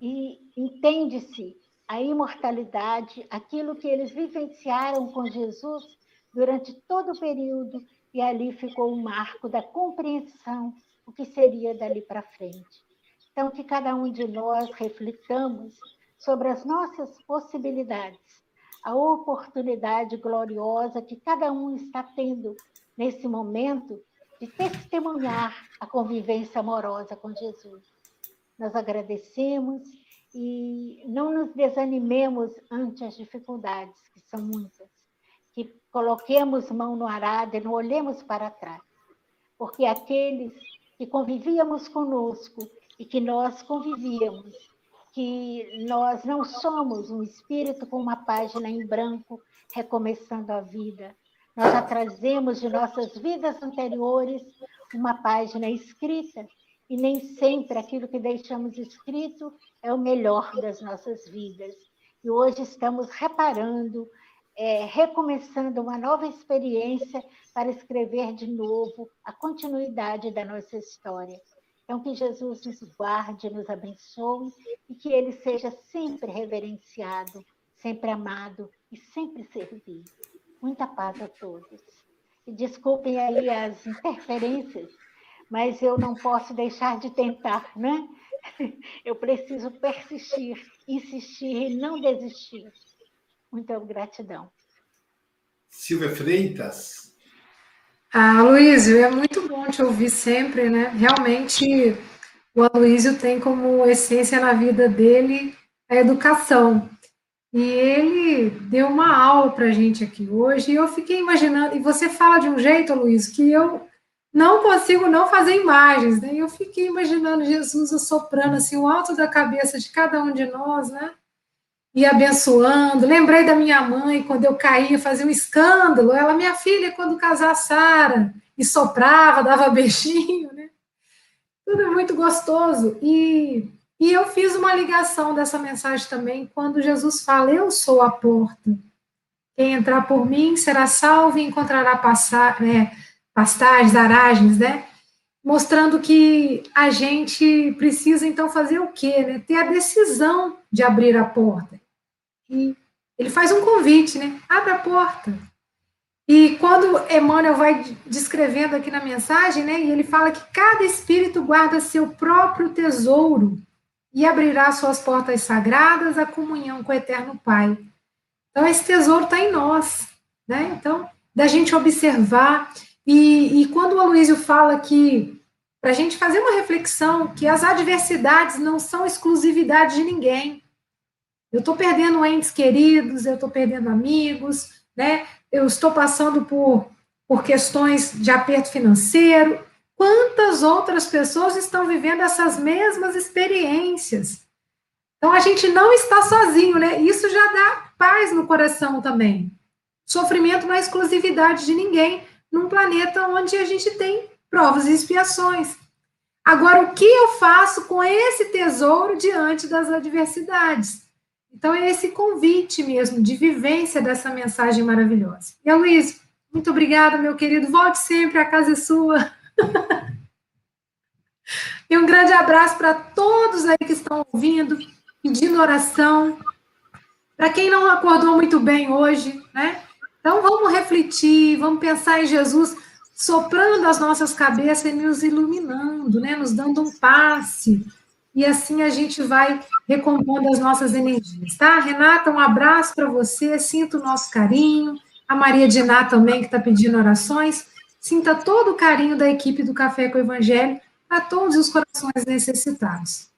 E: e entende-se a imortalidade, aquilo que eles vivenciaram com Jesus durante todo o período, e ali ficou o marco da compreensão, o que seria dali para frente. Então, que cada um de nós reflitamos sobre as nossas possibilidades, a oportunidade gloriosa que cada um está tendo nesse momento de testemunhar a convivência amorosa com Jesus. Nós agradecemos e não nos desanimemos ante as dificuldades, que são muitas. Que coloquemos mão no arado e não olhemos para trás. Porque aqueles que convivíamos conosco e que nós convivíamos, que nós não somos um espírito com uma página em branco recomeçando a vida. Nós já trazemos de nossas vidas anteriores uma página escrita e nem sempre aquilo que deixamos escrito é o melhor das nossas vidas. E hoje estamos reparando, é, recomeçando uma nova experiência para escrever de novo a continuidade da nossa história. Então, que Jesus nos guarde, nos abençoe e que ele seja sempre reverenciado, sempre amado e sempre servido. Muita paz a todos. E desculpem aí as interferências, mas eu não posso deixar de tentar, né? Eu preciso persistir, insistir e não desistir. Muita gratidão.
A: Silvia Freitas.
C: Ah, Luísio, é muito bom te ouvir sempre, né? Realmente, o Aloísio tem como essência na vida dele a educação. E ele deu uma aula para a gente aqui hoje, e eu fiquei imaginando, e você fala de um jeito, Luiz, que eu não consigo não fazer imagens, né? Eu fiquei imaginando Jesus assoprando assim o alto da cabeça de cada um de nós, né? E abençoando. Lembrei da minha mãe quando eu caía, fazia um escândalo. Ela, minha filha, quando casar Sara, e soprava, dava beijinho, né? Tudo muito gostoso. E, e eu fiz uma ligação dessa mensagem também quando Jesus fala: Eu sou a porta. Quem entrar por mim será salvo e encontrará passar. É, pastagens, aragens, né? Mostrando que a gente precisa, então, fazer o quê? Né? Ter a decisão de abrir a porta. E ele faz um convite, né? Abra a porta. E quando Emmanuel vai descrevendo aqui na mensagem, né, e ele fala que cada espírito guarda seu próprio tesouro e abrirá suas portas sagradas à comunhão com o Eterno Pai. Então, esse tesouro está em nós, né? Então, da gente observar e, e quando o Aloysio fala que, para a gente fazer uma reflexão, que as adversidades não são exclusividade de ninguém. Eu estou perdendo entes queridos, eu estou perdendo amigos, né? eu estou passando por, por questões de aperto financeiro. Quantas outras pessoas estão vivendo essas mesmas experiências? Então a gente não está sozinho, né? Isso já dá paz no coração também. Sofrimento não é exclusividade de ninguém num planeta onde a gente tem provas e expiações. Agora, o que eu faço com esse tesouro diante das adversidades? Então, é esse convite mesmo de vivência dessa mensagem maravilhosa. E, Luiz, muito obrigada, meu querido. Volte sempre, a casa é sua. e um grande abraço para todos aí que estão ouvindo, pedindo oração. Para quem não acordou muito bem hoje, né? Então vamos refletir, vamos pensar em Jesus soprando as nossas cabeças e nos iluminando, né? Nos dando um passe. E assim a gente vai recompondo as nossas energias, tá? Renata, um abraço para você, sinta o nosso carinho. A Maria Diná também, que está pedindo orações. Sinta todo o carinho da equipe do Café com o Evangelho a todos os corações necessitados.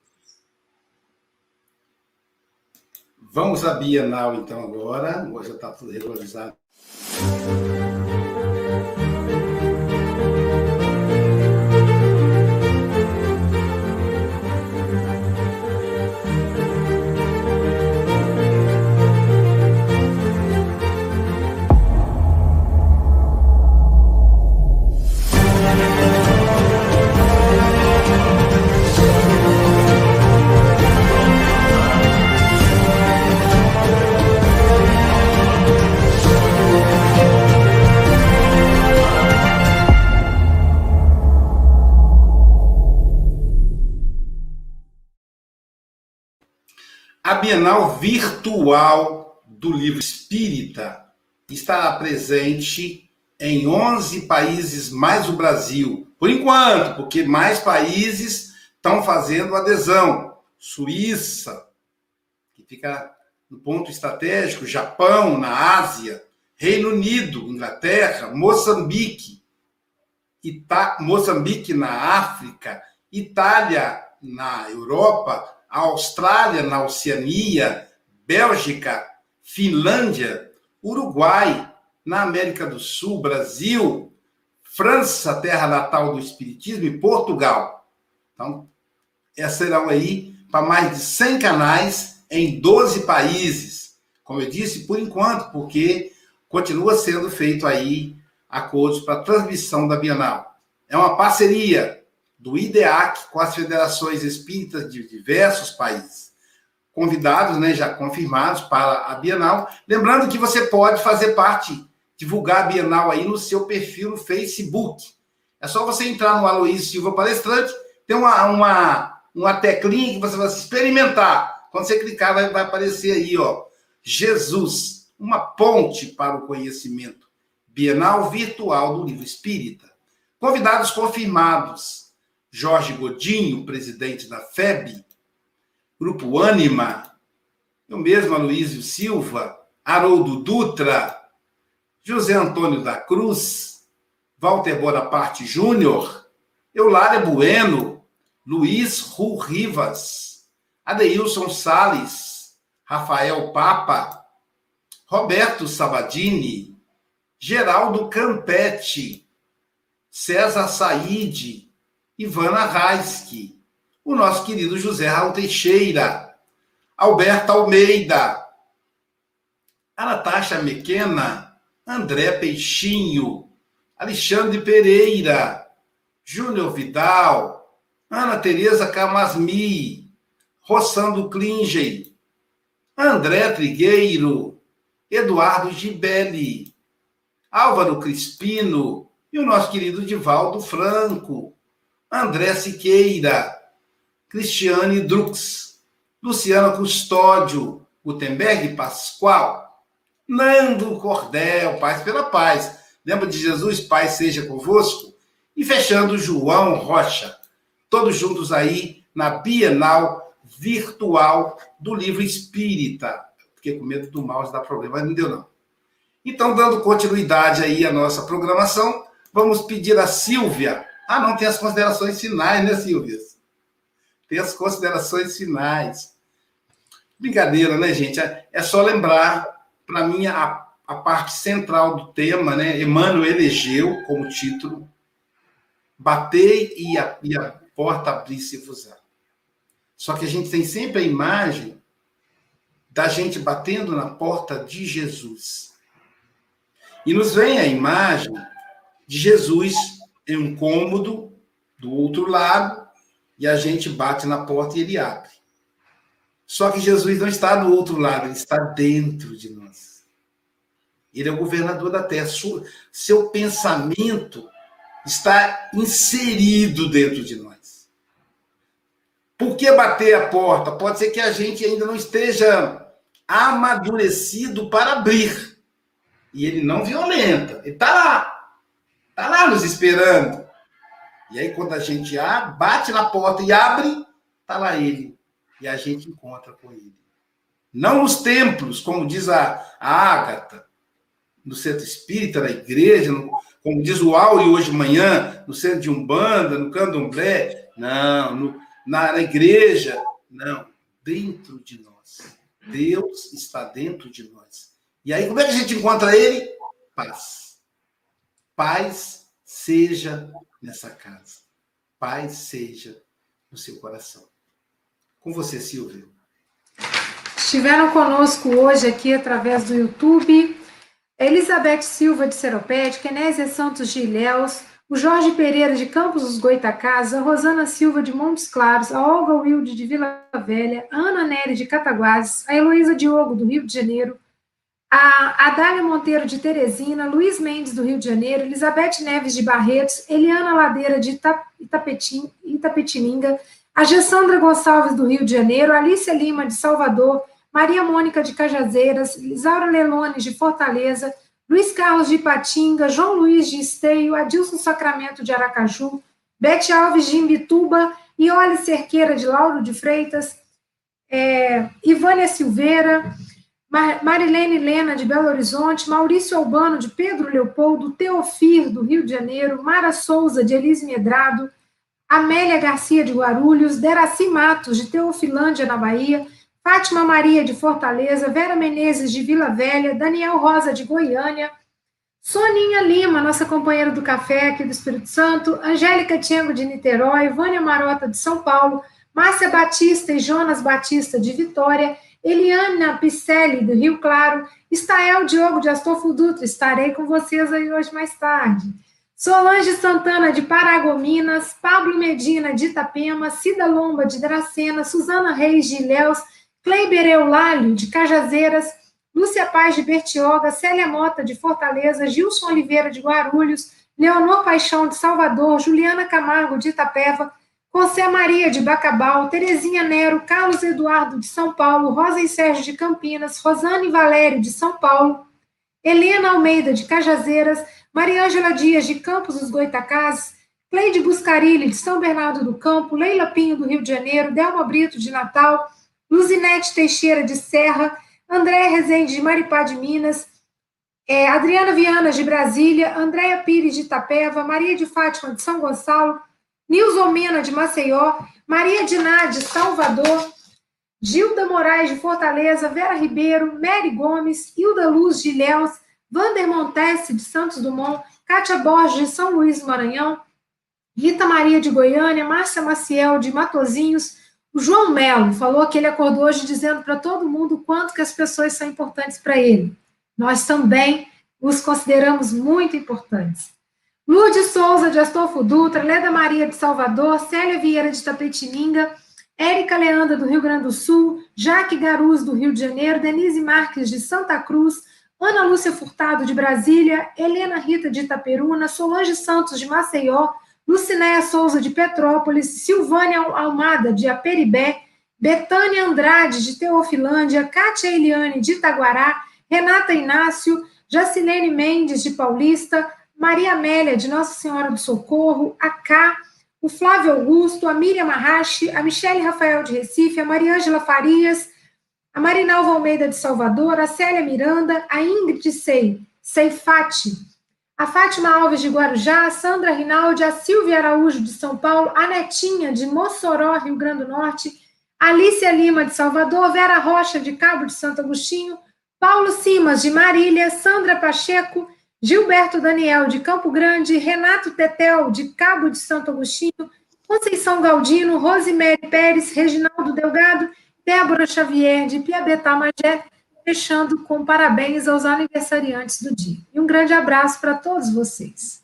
A: Vamos à Bienal, então, agora. Hoje já está tudo regularizado. Bienal Virtual do Livro Espírita estará presente em 11 países mais o Brasil. Por enquanto, porque mais países estão fazendo adesão. Suíça, que fica no ponto estratégico, Japão, na Ásia, Reino Unido, Inglaterra, Moçambique, Ita Moçambique na África, Itália na Europa, Austrália na Oceania, Bélgica, Finlândia, Uruguai na América do Sul, Brasil, França, terra natal do Espiritismo, e Portugal. Então, essas serão aí para mais de 100 canais em 12 países. Como eu disse, por enquanto, porque continua sendo feito aí acordos para transmissão da Bienal. É uma parceria do IDEAC com as federações espíritas de diversos países. Convidados, né, já confirmados para a Bienal. Lembrando que você pode fazer parte, divulgar a Bienal aí no seu perfil no Facebook. É só você entrar no Aloysio Silva Palestrante, tem uma, uma, uma teclinha que você vai experimentar. Quando você clicar, vai, vai aparecer aí, ó, Jesus, uma ponte para o conhecimento. Bienal Virtual do Livro Espírita. Convidados confirmados: Jorge Godinho, presidente da FEB, Grupo Anima, eu mesmo, Aloysio Silva, Haroldo Dutra, José Antônio da Cruz, Walter Bonaparte Júnior, Eulália Bueno, Luiz Ru Rivas, Adeilson Sales, Rafael Papa, Roberto Sabadini, Geraldo Campete, César Saide, Ivana Raiski, o nosso querido José Raul Teixeira, Alberto Almeida, a Natasha Mequena, André Peixinho, Alexandre Pereira, Júnior Vidal, Ana Tereza Camasmi, Rossando Klingen, André Trigueiro, Eduardo Gibelli, Álvaro Crispino e o nosso querido Divaldo Franco, André Siqueira, Cristiane Drux, Luciana Custódio, Gutenberg Pascoal, Nando Cordel, Paz pela Paz. Lembra de Jesus, Pai seja convosco? E fechando, João Rocha. Todos juntos aí na Bienal Virtual do Livro Espírita. Fiquei com medo do mouse dar problema, mas não deu não. Então, dando continuidade aí à nossa programação, vamos pedir a Silvia. Ah, não, tem as considerações finais, né, Silvia? Tem as considerações finais. Brincadeira, né, gente? É só lembrar, para mim, a, a parte central do tema, né? Emmanuel elegeu como título Bater e a, e a porta abrir-se vos Só que a gente tem sempre a imagem da gente batendo na porta de Jesus. E nos vem a imagem de Jesus em um cômodo do outro lado, e a gente bate na porta e ele abre. Só que Jesus não está do outro lado, ele está dentro de nós. Ele é o governador da terra. Seu pensamento está inserido dentro de nós. Por que bater a porta? Pode ser que a gente ainda não esteja amadurecido para abrir. E ele não violenta. Ele está lá. Está lá nos esperando. E aí, quando a gente abre, bate na porta e abre, está lá ele. E a gente encontra com ele. Não nos templos, como diz a, a Ágata, no centro espírita, na igreja, no, como diz o Auri hoje de manhã, no centro de Umbanda, no candomblé. Não, no, na, na igreja. Não, dentro de nós. Deus está dentro de nós. E aí, como é que a gente encontra ele? Paz. Paz seja nessa casa. Paz seja no seu coração. Com você, Silvia.
C: Estiveram conosco hoje aqui através do YouTube Elizabeth Silva de Seropédica, Kenésia Santos de Ilhéus, o Jorge Pereira de Campos dos Goitacás, a Rosana Silva de Montes Claros, a Olga Wilde de Vila Velha, a Ana Nery de Cataguases, a Heloísa Diogo do Rio de Janeiro, a Adália Monteiro de Teresina, Luiz Mendes do Rio de Janeiro, Elizabeth Neves de Barretos, Eliana Ladeira de Itapetininga, a Gessandra Gonçalves do Rio de Janeiro, Alicia Lima de Salvador, Maria Mônica de Cajazeiras, Isaura Lelones de Fortaleza, Luiz Carlos de Ipatinga, João Luiz de Esteio, Adilson Sacramento de Aracaju, Bete Alves de Imbituba, Iole Cerqueira de Lauro de Freitas, é, Ivânia Silveira, Marilene Lena de Belo Horizonte, Maurício Albano de Pedro Leopoldo, Teofir do Rio de Janeiro, Mara Souza de Elise Medrado, Amélia Garcia de Guarulhos, Deraci Matos de Teofilândia na Bahia, Fátima Maria de Fortaleza, Vera Menezes de Vila Velha, Daniel Rosa de Goiânia, Soninha Lima, nossa companheira do café aqui do Espírito Santo, Angélica Tiengo de Niterói, Vânia Marota de São Paulo, Márcia Batista e Jonas Batista de Vitória, Eliana Picelli do Rio Claro, Estael Diogo de Astolfo Dutra, estarei com vocês aí hoje mais tarde. Solange Santana de Paragominas, Pablo Medina de Itapema, Cida Lomba de Dracena, Suzana Reis de Ilhéus, Kleiber Eulálio, de Cajazeiras, Lúcia Paz, de Bertioga, Célia Mota, de Fortaleza, Gilson Oliveira, de Guarulhos, Leonor Paixão, de Salvador, Juliana Camargo, de Itapeva, José Maria, de Bacabal, Terezinha Nero, Carlos Eduardo, de São Paulo, Rosa e Sérgio, de Campinas, Rosane Valério, de São Paulo, Helena Almeida, de Cajazeiras, Mariângela Dias, de Campos dos Goitacazes, Cleide Buscarilli, de São Bernardo do Campo, Leila Pinho, do Rio de Janeiro, Delma Brito, de Natal, Luzinete Teixeira de Serra, Andréa Rezende de Maripá de Minas, é, Adriana Viana de Brasília, Andréia Pires de Itapeva, Maria de Fátima de São Gonçalo, Nilson Mena de Maceió, Maria Diná de Salvador, Gilda Moraes de Fortaleza, Vera Ribeiro, Mary Gomes, Hilda Luz de Ilhéus, Vander Montesse de Santos Dumont, Kátia Borges de São Luís do Maranhão, Rita Maria de Goiânia, Márcia Maciel de Matozinhos, o João Melo falou que ele acordou hoje dizendo para todo mundo quanto que as pessoas são importantes para ele. Nós também os consideramos muito importantes. Lourdes Souza, de Astolfo Dutra, Leda Maria de Salvador, Célia Vieira de Tapetininga, Érica Leandra, do Rio Grande do Sul, Jaque Garuz, do Rio de Janeiro, Denise Marques, de Santa Cruz, Ana Lúcia Furtado, de Brasília, Helena Rita, de Itaperuna, Solange Santos, de Maceió, Lucinéia Souza, de Petrópolis, Silvânia Almada, de Aperibé, Betânia Andrade, de Teofilândia, Kátia Eliane, de Itaguará, Renata Inácio, Jacilene Mendes, de Paulista, Maria Amélia, de Nossa Senhora do Socorro, a Cá, o Flávio Augusto, a Miriam Marrache, a Michele Rafael de Recife, a Mariângela Farias, a Marinalva Almeida de Salvador, a Célia Miranda, a Ingrid Sei, Seifati, a Fátima Alves de Guarujá, a Sandra Rinaldi, a Silvia Araújo de São Paulo, a Netinha de Mossoró, Rio Grande do Norte, Alicia Lima de Salvador, Vera Rocha de Cabo de Santo Agostinho, Paulo Simas de Marília, Sandra Pacheco, Gilberto Daniel de Campo Grande, Renato Tetel de Cabo de Santo Agostinho, Conceição Galdino, Rosemary Pérez, Reginaldo Delgado, Débora Xavier de Piabetá Magé, fechando com parabéns aos aniversariantes do dia. E um grande abraço para todos vocês.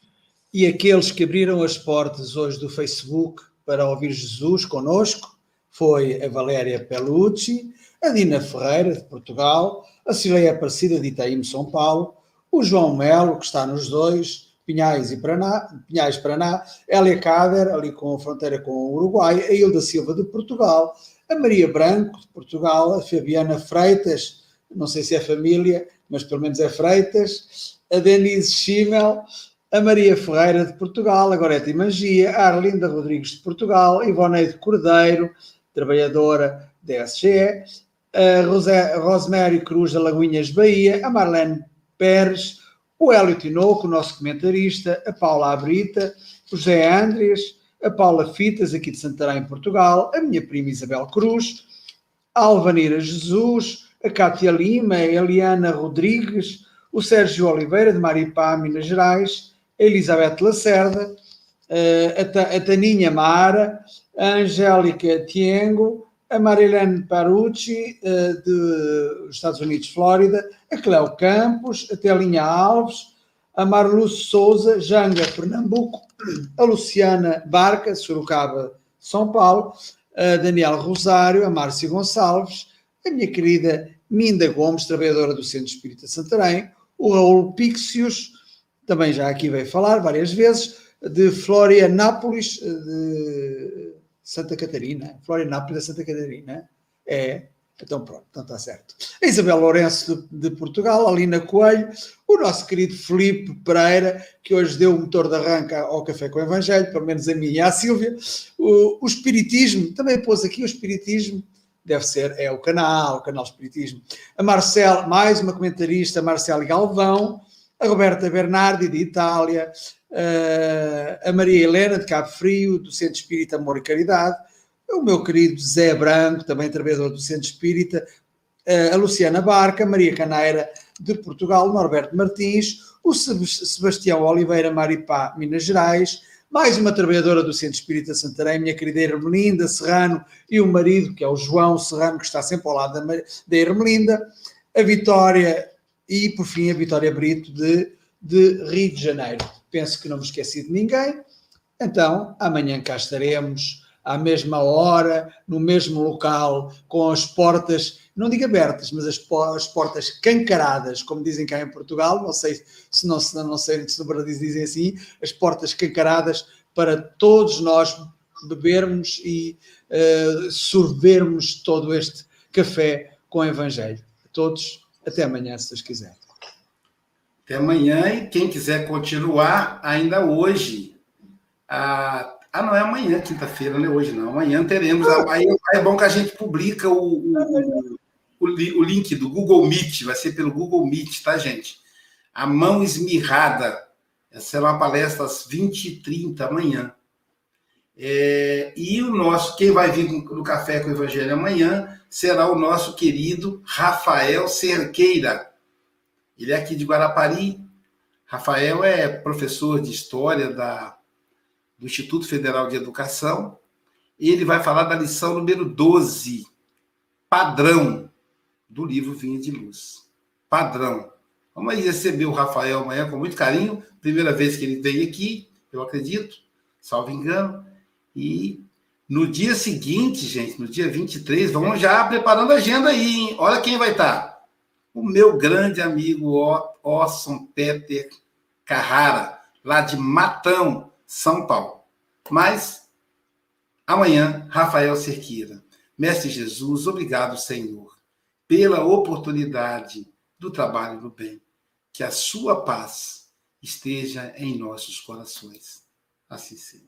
B: E aqueles que abriram as portas hoje do Facebook para ouvir Jesus conosco foi a Valéria Pelucci, a Dina Ferreira, de Portugal, a Cileia Aparecida, de Itaim, São Paulo, o João Melo, que está nos dois, Pinhais e Paraná, Pinhais Paraná, Elia Cader, ali com a fronteira com o Uruguai, a Hilda Silva, de Portugal, a Maria Branco, de Portugal, a Fabiana Freitas, não sei se é família, mas pelo menos é Freitas, a Denise Schimmel, a Maria Ferreira de Portugal, a Gorete Magia, a Arlinda Rodrigues de Portugal, Ivoneide Cordeiro, trabalhadora da SGE, a Rosemary Cruz da Lagoinhas Bahia, a Marlene Pérez, o Hélio Tinoco, o nosso comentarista, a Paula Abrita, o José Andres, a Paula Fitas, aqui de Santarém, Portugal, a minha prima Isabel Cruz, a Alvanira Jesus, a Cátia Lima, a Eliana Rodrigues, o Sérgio Oliveira, de Maripá, Minas Gerais, a Elizabeth Lacerda, a Taninha Mara, a Angélica Tiengo, a Marilene Parucci, dos Estados Unidos, Flórida, a Cléo Campos, a Telinha Alves, a Marluce Souza, Janga, Pernambuco, a Luciana Barca, Sorocaba, São Paulo, a Daniela Rosário, a Márcia Gonçalves, a minha querida Minda Gomes, trabalhadora do Centro Espírita Santarém, o Raul Pixius, também já aqui veio falar várias vezes, de Florianápolis, de Santa Catarina. Florianápolis da Santa Catarina. É, Então pronto, então está certo. A Isabel Lourenço de, de, Portugal, a Lina Coelho, o nosso querido Felipe Pereira, que hoje deu o motor de arranca ao Café com o Evangelho, pelo menos a mim e à Sílvia. O, o Espiritismo, também pôs aqui o Espiritismo, deve ser, é o canal, o canal Espiritismo. A Marcel, mais uma comentarista, Marcela Galvão, a Roberta Bernardi, de Itália, a Maria Helena, de Cabo Frio, do Centro Espírita Amor e Caridade, o meu querido Zé Branco, também trabalhador do Centro Espírita, a Luciana Barca, Maria Caneira, de Portugal, Norberto Martins, o Sebastião Oliveira Maripá, Minas Gerais, mais uma trabalhadora do Centro Espírita Santarém, minha querida Ermelinda Serrano, e o marido, que é o João Serrano, que está sempre ao lado da, da Ermelinda, a Vitória e, por fim, a Vitória Brito, de, de Rio de Janeiro. Penso que não me esqueci de ninguém. Então, amanhã cá estaremos à mesma hora, no mesmo local, com as portas, não digo abertas, mas as, as portas cancaradas, como dizem cá em Portugal, não sei se não, se não sei se no Brasil dizem assim, as portas cancaradas para todos nós bebermos e uh, sorvermos todo este café com o Evangelho. A todos, até amanhã, se Deus quiser.
A: Até amanhã, e quem quiser continuar, ainda hoje, a ah, não é amanhã, quinta-feira, não é hoje, não. Amanhã teremos. Aí é bom que a gente publica o, o, o, o, link do Google Meet, vai ser pelo Google Meet, tá, gente? A mão esmirrada. Essa será uma palestra às 20h30 amanhã. É, e o nosso, quem vai vir no Café com o Evangelho amanhã será o nosso querido Rafael Cerqueira. Ele é aqui de Guarapari. Rafael é professor de História da do Instituto Federal de Educação. Ele vai falar da lição número 12, padrão, do livro Vinha de Luz. Padrão. Vamos receber o Rafael amanhã com muito carinho. Primeira vez que ele vem aqui, eu acredito, salvo engano. E no dia seguinte, gente, no dia 23, vamos já preparando a agenda aí, hein? Olha quem vai estar. O meu grande amigo Orson Peter Carrara, lá de Matão, são Paulo. Mas, amanhã, Rafael Cerqueira. Mestre Jesus, obrigado, Senhor, pela oportunidade do trabalho do bem. Que a sua paz esteja em nossos corações. Assim seja.